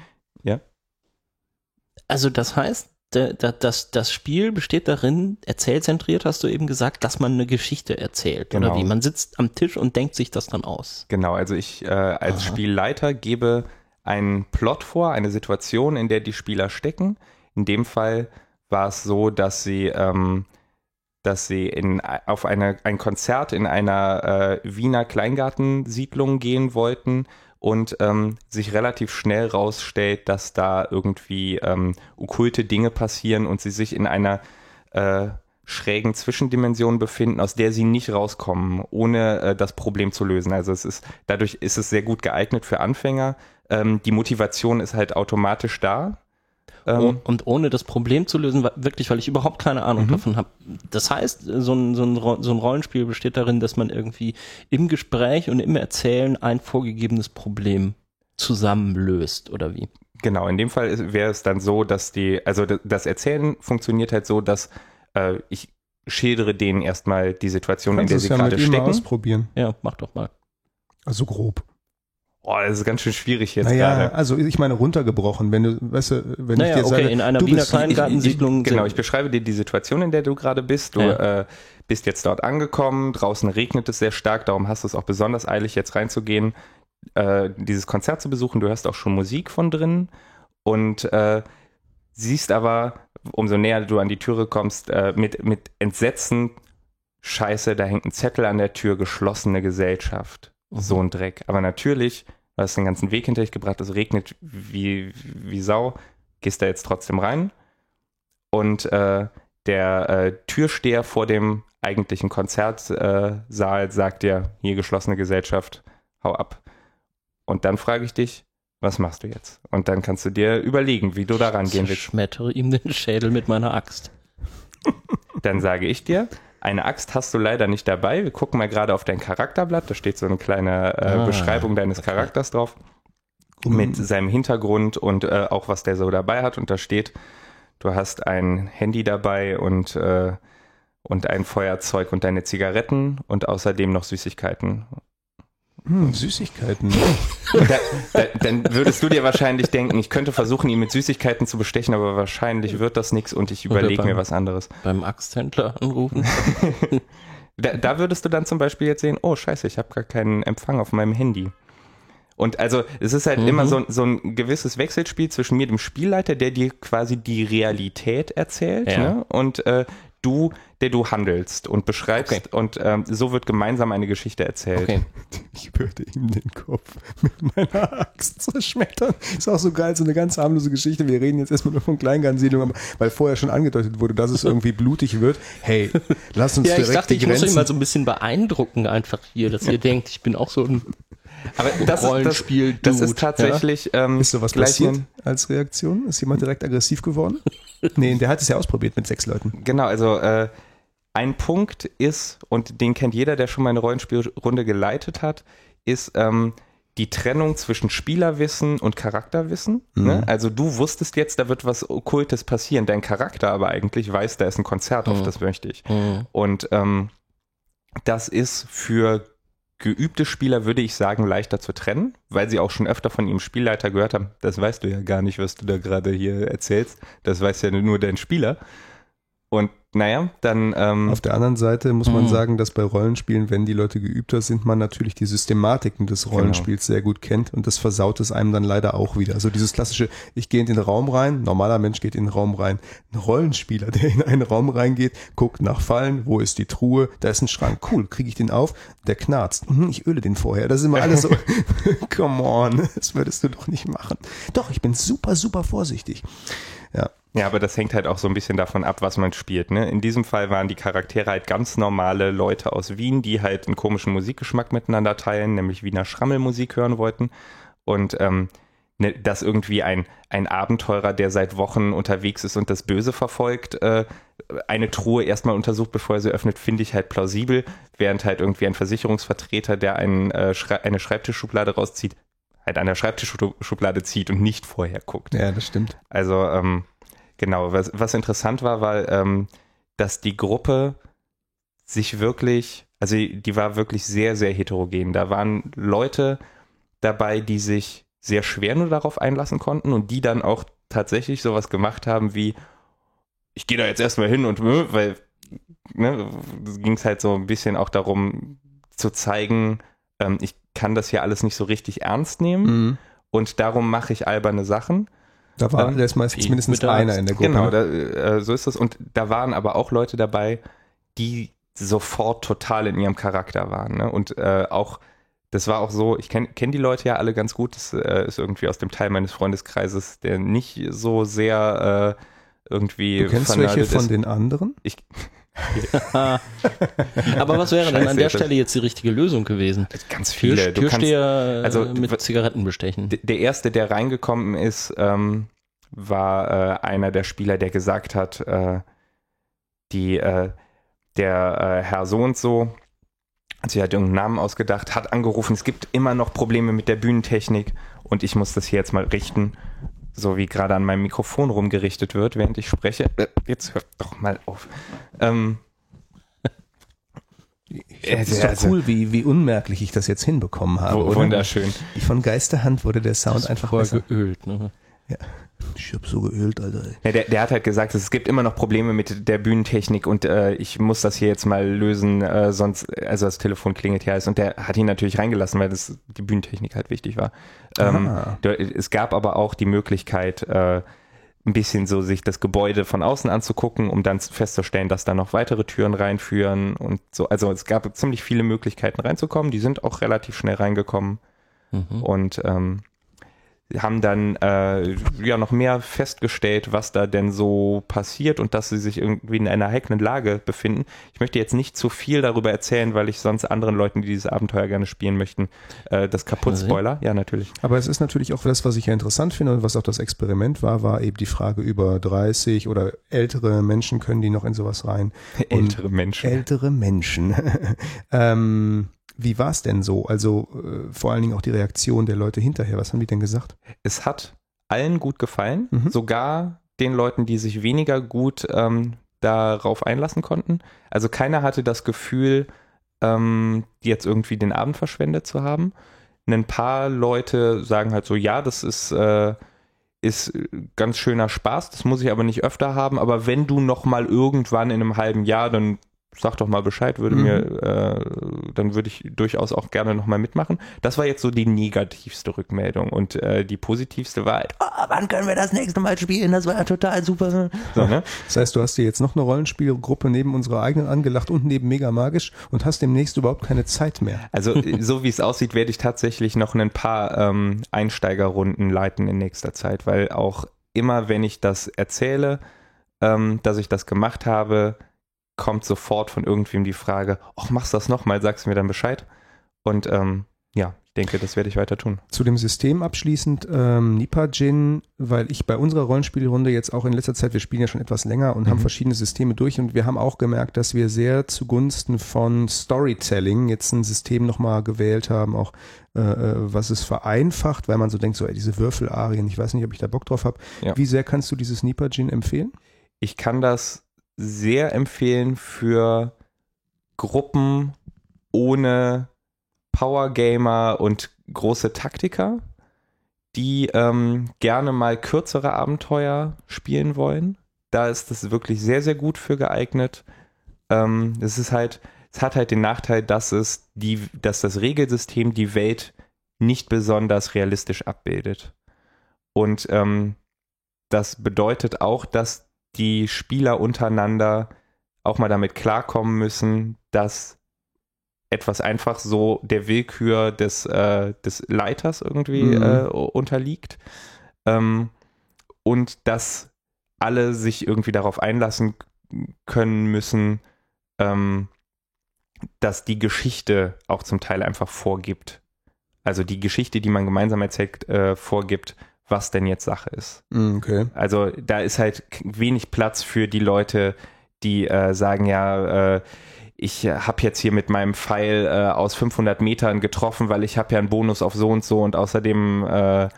Also das heißt, da- da- das, das Spiel besteht darin, erzählzentriert hast du eben gesagt, dass man eine Geschichte erzählt. Genau. Oder wie? Man sitzt am Tisch und denkt sich das dann aus. Genau, also ich äh, als Aha. Spielleiter gebe einen Plot vor, eine Situation, in der die Spieler stecken. In dem Fall war es so, dass sie, ähm, dass sie in, auf eine, ein Konzert in einer äh, Wiener Kleingartensiedlung gehen wollten und ähm, sich relativ schnell rausstellt, dass da irgendwie ähm, okkulte Dinge passieren und sie sich in einer äh, schrägen Zwischendimension befinden, aus der sie nicht rauskommen, ohne äh, das Problem zu lösen. Also es ist, dadurch ist es sehr gut geeignet für Anfänger. Ähm, die Motivation ist halt automatisch da. Ähm, Oh, und ohne das Problem zu lösen, wirklich, weil ich überhaupt keine Ahnung Mhm. davon habe. Das heißt, so ein, so, ein, so ein Rollenspiel besteht darin, dass man irgendwie im Gespräch und im Erzählen ein vorgegebenes Problem zusammenlöst, oder wie? Genau, in dem Fall wäre es dann so, dass die, also das Erzählen funktioniert halt so, dass äh, ich schildere denen erstmal die Situation, in der sie ja gerade mit ihm mal stecken. ausprobieren. Ja, mach doch mal. Also grob. Oh, das ist ganz schön schwierig jetzt naja, gerade. also ich meine runtergebrochen, wenn du, weißt du, wenn Naja, ich dir okay, sage, in einer du Wiener bist, Kleingartensiedlung. Genau, ich beschreibe dir die Situation, in der du gerade bist. Du Ja. äh, bist jetzt dort angekommen, draußen regnet es sehr stark, darum hast du es auch besonders eilig, jetzt reinzugehen, äh, dieses Konzert zu besuchen. Du hörst auch schon Musik von drin und äh, siehst aber, umso näher du an die Türe kommst, äh, mit, mit Entsetzen, scheiße, da hängt ein Zettel an der Tür, geschlossene Gesellschaft. Mhm. So ein Dreck. Aber natürlich, du hast den ganzen Weg hinter dich gebracht, es regnet wie, wie Sau, gehst da jetzt trotzdem rein und äh, der äh, Türsteher vor dem eigentlichen Konzertsaal äh, sagt dir, hier geschlossene Gesellschaft, hau ab. Und dann frage ich dich, was machst du jetzt? Und dann kannst du dir überlegen, wie du da rangehen willst. Zerschmettere ihm den Schädel mit meiner Axt. (laughs) Dann sage ich dir, eine Axt hast du leider nicht dabei. Wir gucken mal gerade auf dein Charakterblatt. Da steht so eine kleine äh, Ah, Beschreibung deines okay. Charakters drauf. Mit seinem Hintergrund und äh, auch was der so dabei hat. Und da steht, du hast ein Handy dabei und, äh, und ein Feuerzeug und deine Zigaretten und außerdem noch Süßigkeiten. Hm, Süßigkeiten. (laughs) Da, da, dann würdest du dir wahrscheinlich denken, ich könnte versuchen, ihn mit Süßigkeiten zu bestechen, aber wahrscheinlich wird das nichts und ich überlege mir was anderes. Beim Axthändler anrufen. (laughs) Da, da würdest du dann zum Beispiel jetzt sehen, oh scheiße, ich habe gar keinen Empfang auf meinem Handy. Und also es ist halt Mhm. immer so, so ein gewisses Wechselspiel zwischen mir, dem Spielleiter, der dir quasi die Realität erzählt, Ja. ne? und äh, du, der du handelst und beschreibst. Okay. Und ähm, so wird gemeinsam eine Geschichte erzählt. Okay. Ich würde ihm den Kopf mit meiner Axt zerschmettern. Ist auch so geil, so eine ganz harmlose Geschichte. Wir reden jetzt erstmal nur von Kleingartensiedlung, aber weil vorher schon angedeutet wurde, dass es irgendwie blutig wird. Hey, lass uns Ja, ich direkt dachte, die ich muss euch Grenzen. mal so ein bisschen beeindrucken einfach hier, dass ihr denkt, ich bin auch so ein Aber das, ist- das, Rollenspiel. das ist tatsächlich ähm, ist sowas passiert als Reaktion? Ist jemand direkt aggressiv geworden? nee, der hat es ja ausprobiert mit sechs Leuten. Genau, also äh, ein Punkt ist, und den kennt jeder, der schon mal eine Rollenspielrunde geleitet hat, ist ähm, die Trennung zwischen Spielerwissen und Charakterwissen. Mhm. Ne? Also du wusstest jetzt, da wird was Okkultes passieren. Dein Charakter aber eigentlich weiß, da ist ein Konzert, auf Mhm. das möchte ich. Mhm. Und ähm, das ist für geübte Spieler, würde ich sagen, leichter zu trennen, weil sie auch schon öfter von ihrem Spielleiter gehört haben, das weißt du ja gar nicht, was du da gerade hier erzählst. Das weiß ja nur dein Spieler. Und naja, dann ähm, Auf der anderen Seite muss man Mhm. sagen, dass bei Rollenspielen, wenn die Leute geübter sind, man natürlich die Systematiken des Genau. Rollenspiels sehr gut kennt und das versaut es einem dann leider auch wieder. Also dieses klassische, ich gehe in den Raum rein, normaler Mensch geht in den Raum rein. Ein Rollenspieler, (laughs) der in einen Raum reingeht, guckt nach Fallen, wo ist die Truhe, da ist ein Schrank, cool, kriege ich den auf, der knarzt, Mhm, ich öle den vorher. Das ist immer alles so, (laughs) (laughs) come on, das würdest du doch nicht machen. Doch, ich bin super, super vorsichtig. Ja, Ja, aber das hängt halt auch so ein bisschen davon ab, was man spielt. Ne? In diesem Fall waren die Charaktere halt ganz normale Leute aus Wien, die halt einen komischen Musikgeschmack miteinander teilen, nämlich Wiener Schrammelmusik hören wollten. Und ähm, ne, dass irgendwie ein, ein Abenteurer, der seit Wochen unterwegs ist und das Böse verfolgt, äh, eine Truhe erstmal untersucht, bevor er sie öffnet, finde ich halt plausibel, während halt irgendwie ein Versicherungsvertreter, der einen, äh, Schrei eine Schreibtischschublade rauszieht, halt an der Schreibtischschublade zieht und nicht vorher guckt. ja, das stimmt. Also ähm, genau, was, was interessant war, war, ähm, dass die Gruppe sich wirklich, also die war wirklich sehr, sehr heterogen. Da waren Leute dabei, die sich sehr schwer nur darauf einlassen konnten und die dann auch tatsächlich sowas gemacht haben wie, ich gehe da jetzt erstmal hin und, äh, weil, ne, ging es halt so ein bisschen auch darum zu zeigen, ähm, ich kann das hier alles nicht so richtig ernst nehmen Mhm. und darum mache ich alberne Sachen. Da war Ähm, da ist meistens mindestens einer in der Gruppe. Genau, da, äh, so ist es. Und da waren aber auch Leute dabei, die sofort total in ihrem Charakter waren. Ne? Und äh, auch, das war auch so, ich kenne kenn die Leute ja alle ganz gut. Das äh, ist irgendwie aus dem Teil meines Freundeskreises, der nicht so sehr äh, irgendwie Du kennst welche von ist. den anderen? Ich, (laughs) Aber was wäre denn an der Stelle jetzt die richtige Lösung gewesen? ganz viele. Tür, du kannst, Türsteher äh, also, mit Zigaretten bestechen. Der erste, der reingekommen ist, ähm, war äh, einer der Spieler, der gesagt hat, äh, die, äh, der äh, Herr so und so, hat sich halt irgendeinen Namen ausgedacht, hat angerufen, es gibt immer noch Probleme mit der Bühnentechnik und ich muss das hier jetzt mal richten, so wie gerade an meinem Mikrofon rumgerichtet wird, während ich spreche. Äh, Jetzt hört doch mal auf. Ähm, Es ist doch cool, wie, wie unmerklich ich das jetzt hinbekommen habe, oder? wunderschön. Wie von Geisterhand wurde der Sound einfach vorher besser. geölt. Ne? Ich hab so geölt, Alter. Ja, der, der hat halt gesagt, es gibt immer noch Probleme mit der Bühnentechnik und äh, ich muss das hier jetzt mal lösen, äh, sonst, also das Telefon klingelt hier alles. Und der hat ihn natürlich reingelassen, weil das die Bühnentechnik halt wichtig war. Ähm, Ah. da- es gab aber auch die Möglichkeit, äh, ein bisschen so sich das Gebäude von außen anzugucken, um dann festzustellen, dass da noch weitere Türen reinführen und so. Also es gab ziemlich viele Möglichkeiten reinzukommen. Die sind auch relativ schnell reingekommen Mhm. und ähm, haben dann äh, ja noch mehr festgestellt, was da denn so passiert und dass sie sich irgendwie in einer heiklen Lage befinden. Ich möchte jetzt nicht zu viel darüber erzählen, weil ich sonst anderen Leuten, die dieses Abenteuer gerne spielen möchten, äh, das kaputt spoiler. Ja, natürlich. Aber es ist natürlich auch das, was ich ja interessant finde und was auch das Experiment war, war eben die Frage über 30 oder ältere Menschen können die noch in sowas rein. (laughs) Ältere Menschen. Ältere Menschen. (laughs) ähm, wie war es denn so? Also äh, vor allen Dingen auch die Reaktion der Leute hinterher. Was haben die denn gesagt? es hat allen gut gefallen, Mhm. sogar den Leuten, die sich weniger gut ähm, darauf einlassen konnten. Also keiner hatte das Gefühl, ähm, jetzt irgendwie den Abend verschwendet zu haben. Ein paar Leute sagen halt so, ja, das ist, äh, ist ganz schöner Spaß, das muss ich aber nicht öfter haben, aber wenn du noch mal irgendwann in einem halben Jahr, dann sag doch mal Bescheid, würde Mhm. mir, äh, dann würde ich durchaus auch gerne noch mal mitmachen. Das war jetzt so die negativste Rückmeldung und äh, die positivste war halt, oh, wann können wir das nächste Mal spielen? Das war ja total super. (laughs) So, ne? Das heißt, du hast dir jetzt noch eine Rollenspielgruppe neben unserer eigenen angelacht und neben Mega Magisch und hast demnächst überhaupt keine Zeit mehr. (laughs) Also so wie es aussieht, werde ich tatsächlich noch ein paar ähm, Einsteigerrunden leiten in nächster Zeit, weil auch immer, wenn ich das erzähle, ähm, dass ich das gemacht habe, kommt sofort von irgendwem die Frage, ach, machst du das nochmal, sagst du mir dann Bescheid. Und ähm, ja, ich denke, das werde ich weiter tun. Zu dem System abschließend, ähm, Nipajin, weil ich bei unserer Rollenspielrunde jetzt auch in letzter Zeit, wir spielen ja schon etwas länger und mhm. haben verschiedene Systeme durch und wir haben auch gemerkt, dass wir sehr zugunsten von Storytelling jetzt ein System nochmal gewählt haben, auch äh, äh, was es vereinfacht, weil man so denkt, so ey, diese Würfelarien, ich weiß nicht, ob ich da Bock drauf habe. Ja. Wie sehr kannst du dieses Nipajin empfehlen? Ich kann das sehr empfehlen für Gruppen ohne Power-Gamer und große Taktiker, die ähm, gerne mal kürzere Abenteuer spielen wollen. Da ist das wirklich sehr, sehr gut für geeignet. Ähm, es ist halt, es hat halt den Nachteil, dass es die, dass das Regelsystem die Welt nicht besonders realistisch abbildet. Und ähm, das bedeutet auch, dass die Spieler untereinander auch mal damit klarkommen müssen, dass etwas einfach so der Willkür des, äh, des Leiters irgendwie mhm. äh, unterliegt. Ähm, und dass alle sich irgendwie darauf einlassen können müssen, ähm, dass die Geschichte auch zum Teil einfach vorgibt. Also die Geschichte, die man gemeinsam erzählt, äh, vorgibt, was denn jetzt Sache ist. Mhm, okay. Also da ist halt wenig Platz für die Leute, die äh, sagen, ja, äh, ich habe jetzt hier mit meinem Pfeil äh, aus 500 Metern getroffen, weil ich habe ja einen Bonus auf so und so und außerdem äh,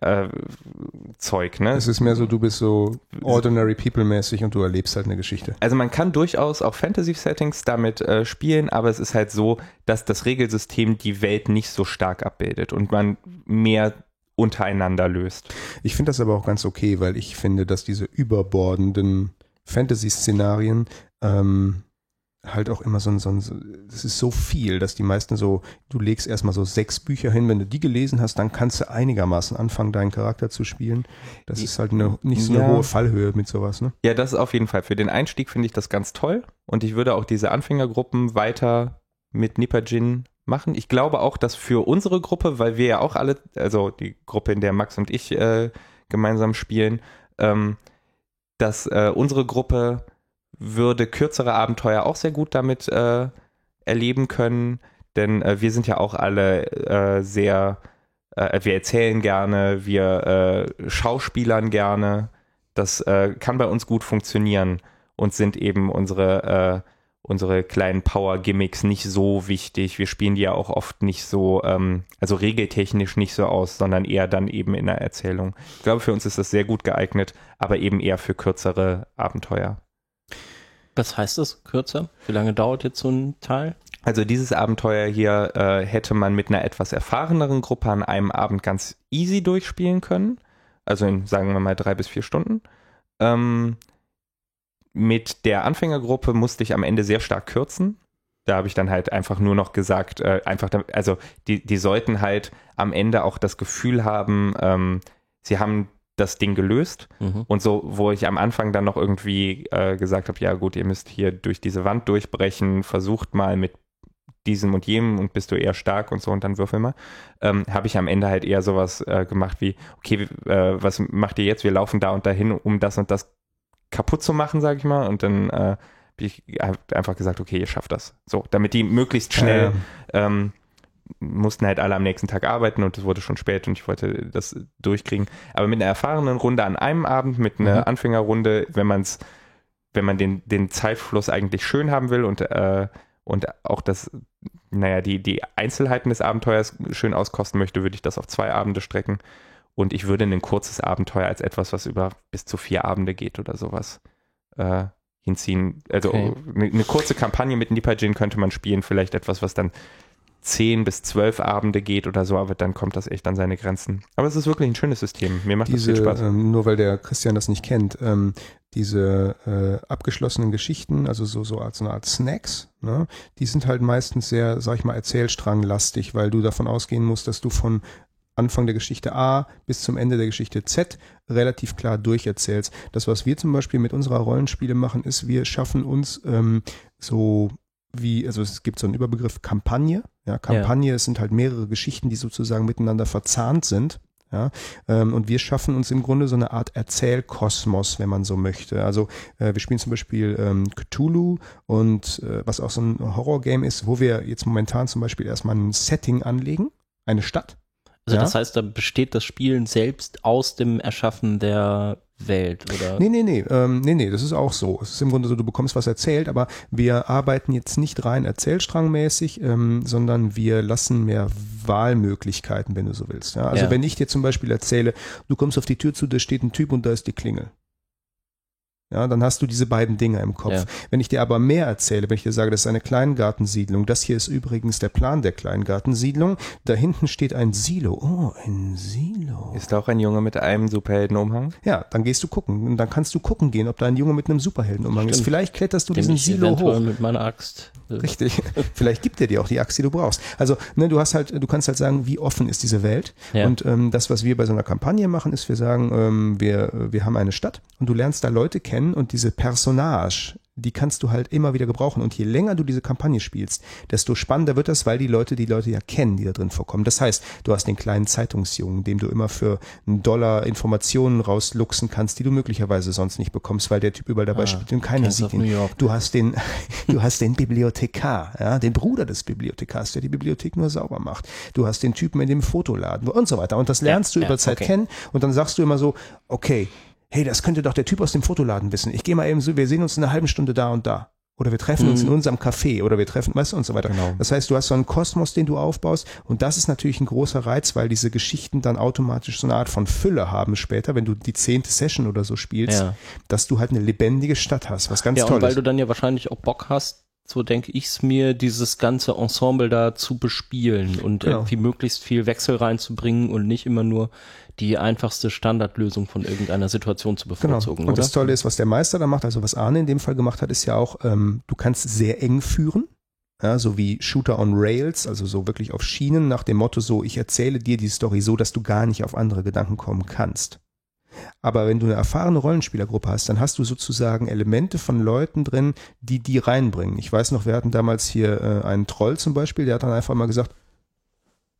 äh, Zeug. Ne? Es ist mehr so, du bist so ordinary people mäßig und du erlebst halt eine Geschichte. Also man kann durchaus auch Fantasy-Settings damit äh, spielen, aber es ist halt so, dass das Regelsystem die Welt nicht so stark abbildet und man mehr untereinander löst. Ich finde das aber auch ganz okay, weil ich finde, dass diese überbordenden Fantasy-Szenarien ähm, halt auch immer so ein, so ein, das ist so viel, dass die meisten so, du legst erstmal so sechs Bücher hin, wenn du die gelesen hast, dann kannst du einigermaßen anfangen, deinen Charakter zu spielen. Das ist halt eine, nicht so eine ja. hohe Fallhöhe mit sowas, ne? Ja, das ist auf jeden Fall. Für den Einstieg finde ich das ganz toll und ich würde auch diese Anfängergruppen weiter mit Nipajin machen. Ich glaube auch, dass für unsere Gruppe, weil wir ja auch alle, also die Gruppe, in der Max und ich äh, gemeinsam spielen, ähm, dass äh, unsere Gruppe würde kürzere Abenteuer auch sehr gut damit äh, erleben können, denn äh, wir sind ja auch alle äh, sehr, äh, wir erzählen gerne, wir äh, schauspielern gerne. Das äh, kann bei uns gut funktionieren und sind eben unsere, unsere kleinen Power-Gimmicks nicht so wichtig. Wir spielen die ja auch oft nicht so, ähm, also regeltechnisch nicht so aus, sondern eher dann eben in der Erzählung. Ich glaube, für uns ist das sehr gut geeignet, aber eben eher für kürzere Abenteuer. Was heißt das kürzer? Wie lange dauert jetzt so ein Teil? Also dieses Abenteuer hier äh, hätte man mit einer etwas erfahreneren Gruppe an einem Abend ganz easy durchspielen können. Also in, sagen wir mal, drei bis vier Stunden. Ähm, mit der Anfängergruppe musste ich am Ende sehr stark kürzen. Da habe ich dann halt einfach nur noch gesagt, äh, einfach, also die, die sollten halt am Ende auch das Gefühl haben, ähm, sie haben das Ding gelöst. Mhm. Und so, wo ich am Anfang dann noch irgendwie äh, gesagt habe, ja gut, ihr müsst hier durch diese Wand durchbrechen, versucht mal mit diesem und jenem und bist du eher stark und so und dann würfel mal, ähm, habe ich am Ende halt eher sowas äh, gemacht wie, okay, äh, was macht ihr jetzt? Wir laufen da und dahin, um das und das kaputt zu machen, sage ich mal. Und dann äh, habe ich einfach gesagt, okay, ihr schafft das. So, damit die möglichst schnell ähm, mussten halt alle am nächsten Tag arbeiten und es wurde schon spät und ich wollte das durchkriegen. Aber mit einer erfahrenen Runde an einem Abend, mit einer mhm. Anfängerrunde, wenn man es, wenn man den, den Zeitfluss eigentlich schön haben will und, äh, und auch das, naja, die, die Einzelheiten des Abenteuers schön auskosten möchte, würde ich das auf zwei Abende strecken. Und ich würde ein kurzes Abenteuer als etwas, was über bis zu vier Abende geht oder sowas, äh, hinziehen. Also okay. eine, eine, kurze Kampagne mit Nipajin könnte man spielen, vielleicht etwas, was dann zehn bis zwölf Abende geht oder so, aber dann kommt das echt an seine Grenzen. Aber es ist wirklich ein schönes System. Mir macht diese, das viel Spaß. Ähm, nur weil der Christian das nicht kennt, ähm, diese äh, abgeschlossenen Geschichten, also so, so als eine Art Snacks, ne, die sind halt meistens sehr, sag ich mal, erzählstranglastig, weil du davon ausgehen musst, dass du von Anfang der Geschichte A bis zum Ende der Geschichte Z relativ klar durcherzählst. Das, was wir zum Beispiel mit unserer Rollenspiele machen, ist, wir schaffen uns ähm, so wie, also es gibt so einen Überbegriff Kampagne. Ja, Kampagne, ja. es sind halt mehrere Geschichten, die sozusagen miteinander verzahnt sind. Ja, ähm, und wir schaffen uns im Grunde so eine Art Erzählkosmos, wenn man so möchte. Also äh, wir spielen zum Beispiel ähm, Cthulhu und äh, was auch so ein Horrorgame ist, wo wir jetzt momentan zum Beispiel erstmal ein Setting anlegen, eine Stadt. Also Ja. das heißt, da besteht das Spielen selbst aus dem Erschaffen der Welt, oder? Nee, nee, nee, ähm, nee, nee, das ist auch so. Es ist im Grunde so, du bekommst was erzählt, aber wir arbeiten jetzt nicht rein erzählstrangmäßig, ähm, sondern wir lassen mehr Wahlmöglichkeiten, wenn du so willst. Ja? Also Ja. wenn ich dir zum Beispiel erzähle, du kommst auf die Tür zu, da steht ein Typ und da ist die Klingel. Ja, dann hast du diese beiden Dinge im Kopf. Ja. Wenn ich dir aber mehr erzähle, wenn ich dir sage, das ist eine Kleingartensiedlung, das hier ist übrigens der Plan der Kleingartensiedlung, da hinten steht ein Silo. Oh, ein Silo. Ist da auch ein Junge mit einem Superheldenumhang? Ja, dann gehst du gucken. Und dann kannst du gucken gehen, ob da ein Junge mit einem Superheldenumhang ist. Stimmt. Vielleicht kletterst du Dem diesen ich Silo hoch. mit meiner Axt. Richtig. (laughs) Vielleicht gibt er dir auch die Axt, die du brauchst. Also, ne, du hast halt, du kannst halt sagen, wie offen ist diese Welt. Ja. Und ähm, das, was wir bei so einer Kampagne machen, ist, wir sagen, ähm, wir, wir haben eine Stadt und du lernst da Leute kennen und diese Personage, die kannst du halt immer wieder gebrauchen. Und je länger du diese Kampagne spielst, desto spannender wird das, weil die Leute die Leute ja kennen, die da drin vorkommen. Das heißt, du hast den kleinen Zeitungsjungen, dem du immer für einen Dollar Informationen rausluxen kannst, die du möglicherweise sonst nicht bekommst, weil der Typ überall dabei Ah, spielt und keiner sieht ihn. New York. Du hast den, (laughs) du hast den Bibliothekar, ja, den Bruder des Bibliothekars, der die Bibliothek nur sauber macht. Du hast den Typen in dem Fotoladen und so weiter. Und das lernst du ja, über Zeit okay. kennen und dann sagst du immer so, okay, hey, das könnte doch der Typ aus dem Fotoladen wissen. Ich gehe mal eben so, wir sehen uns in einer halben Stunde da und da. Oder wir treffen uns in unserem Café oder wir treffen, weißt du, und so weiter. Genau. Das heißt, du hast so einen Kosmos, den du aufbaust und das ist natürlich ein großer Reiz, weil diese Geschichten dann automatisch so eine Art von Fülle haben später, wenn du die zehnte Session oder so spielst, Ja. dass du halt eine lebendige Stadt hast, was ganz Ja, toll und weil ist. du dann ja wahrscheinlich auch Bock hast, so denke ich's mir, dieses ganze Ensemble da zu bespielen und Genau. irgendwie möglichst viel Wechsel reinzubringen und nicht immer nur die einfachste Standardlösung von irgendeiner Situation zu Genau. bevorzugen, Und oder? das Tolle ist, was der Meister da macht, also was Arne in dem Fall gemacht hat, ist ja auch, ähm, du kannst sehr eng führen. Ja, so wie Shooter on Rails, also so wirklich auf Schienen nach dem Motto so, ich erzähle dir die Story so, dass du gar nicht auf andere Gedanken kommen kannst. Aber wenn du eine erfahrene Rollenspielergruppe hast, dann hast du sozusagen Elemente von Leuten drin, die die reinbringen. Ich weiß noch, wir hatten damals hier äh, einen Troll zum Beispiel, der hat dann einfach mal gesagt,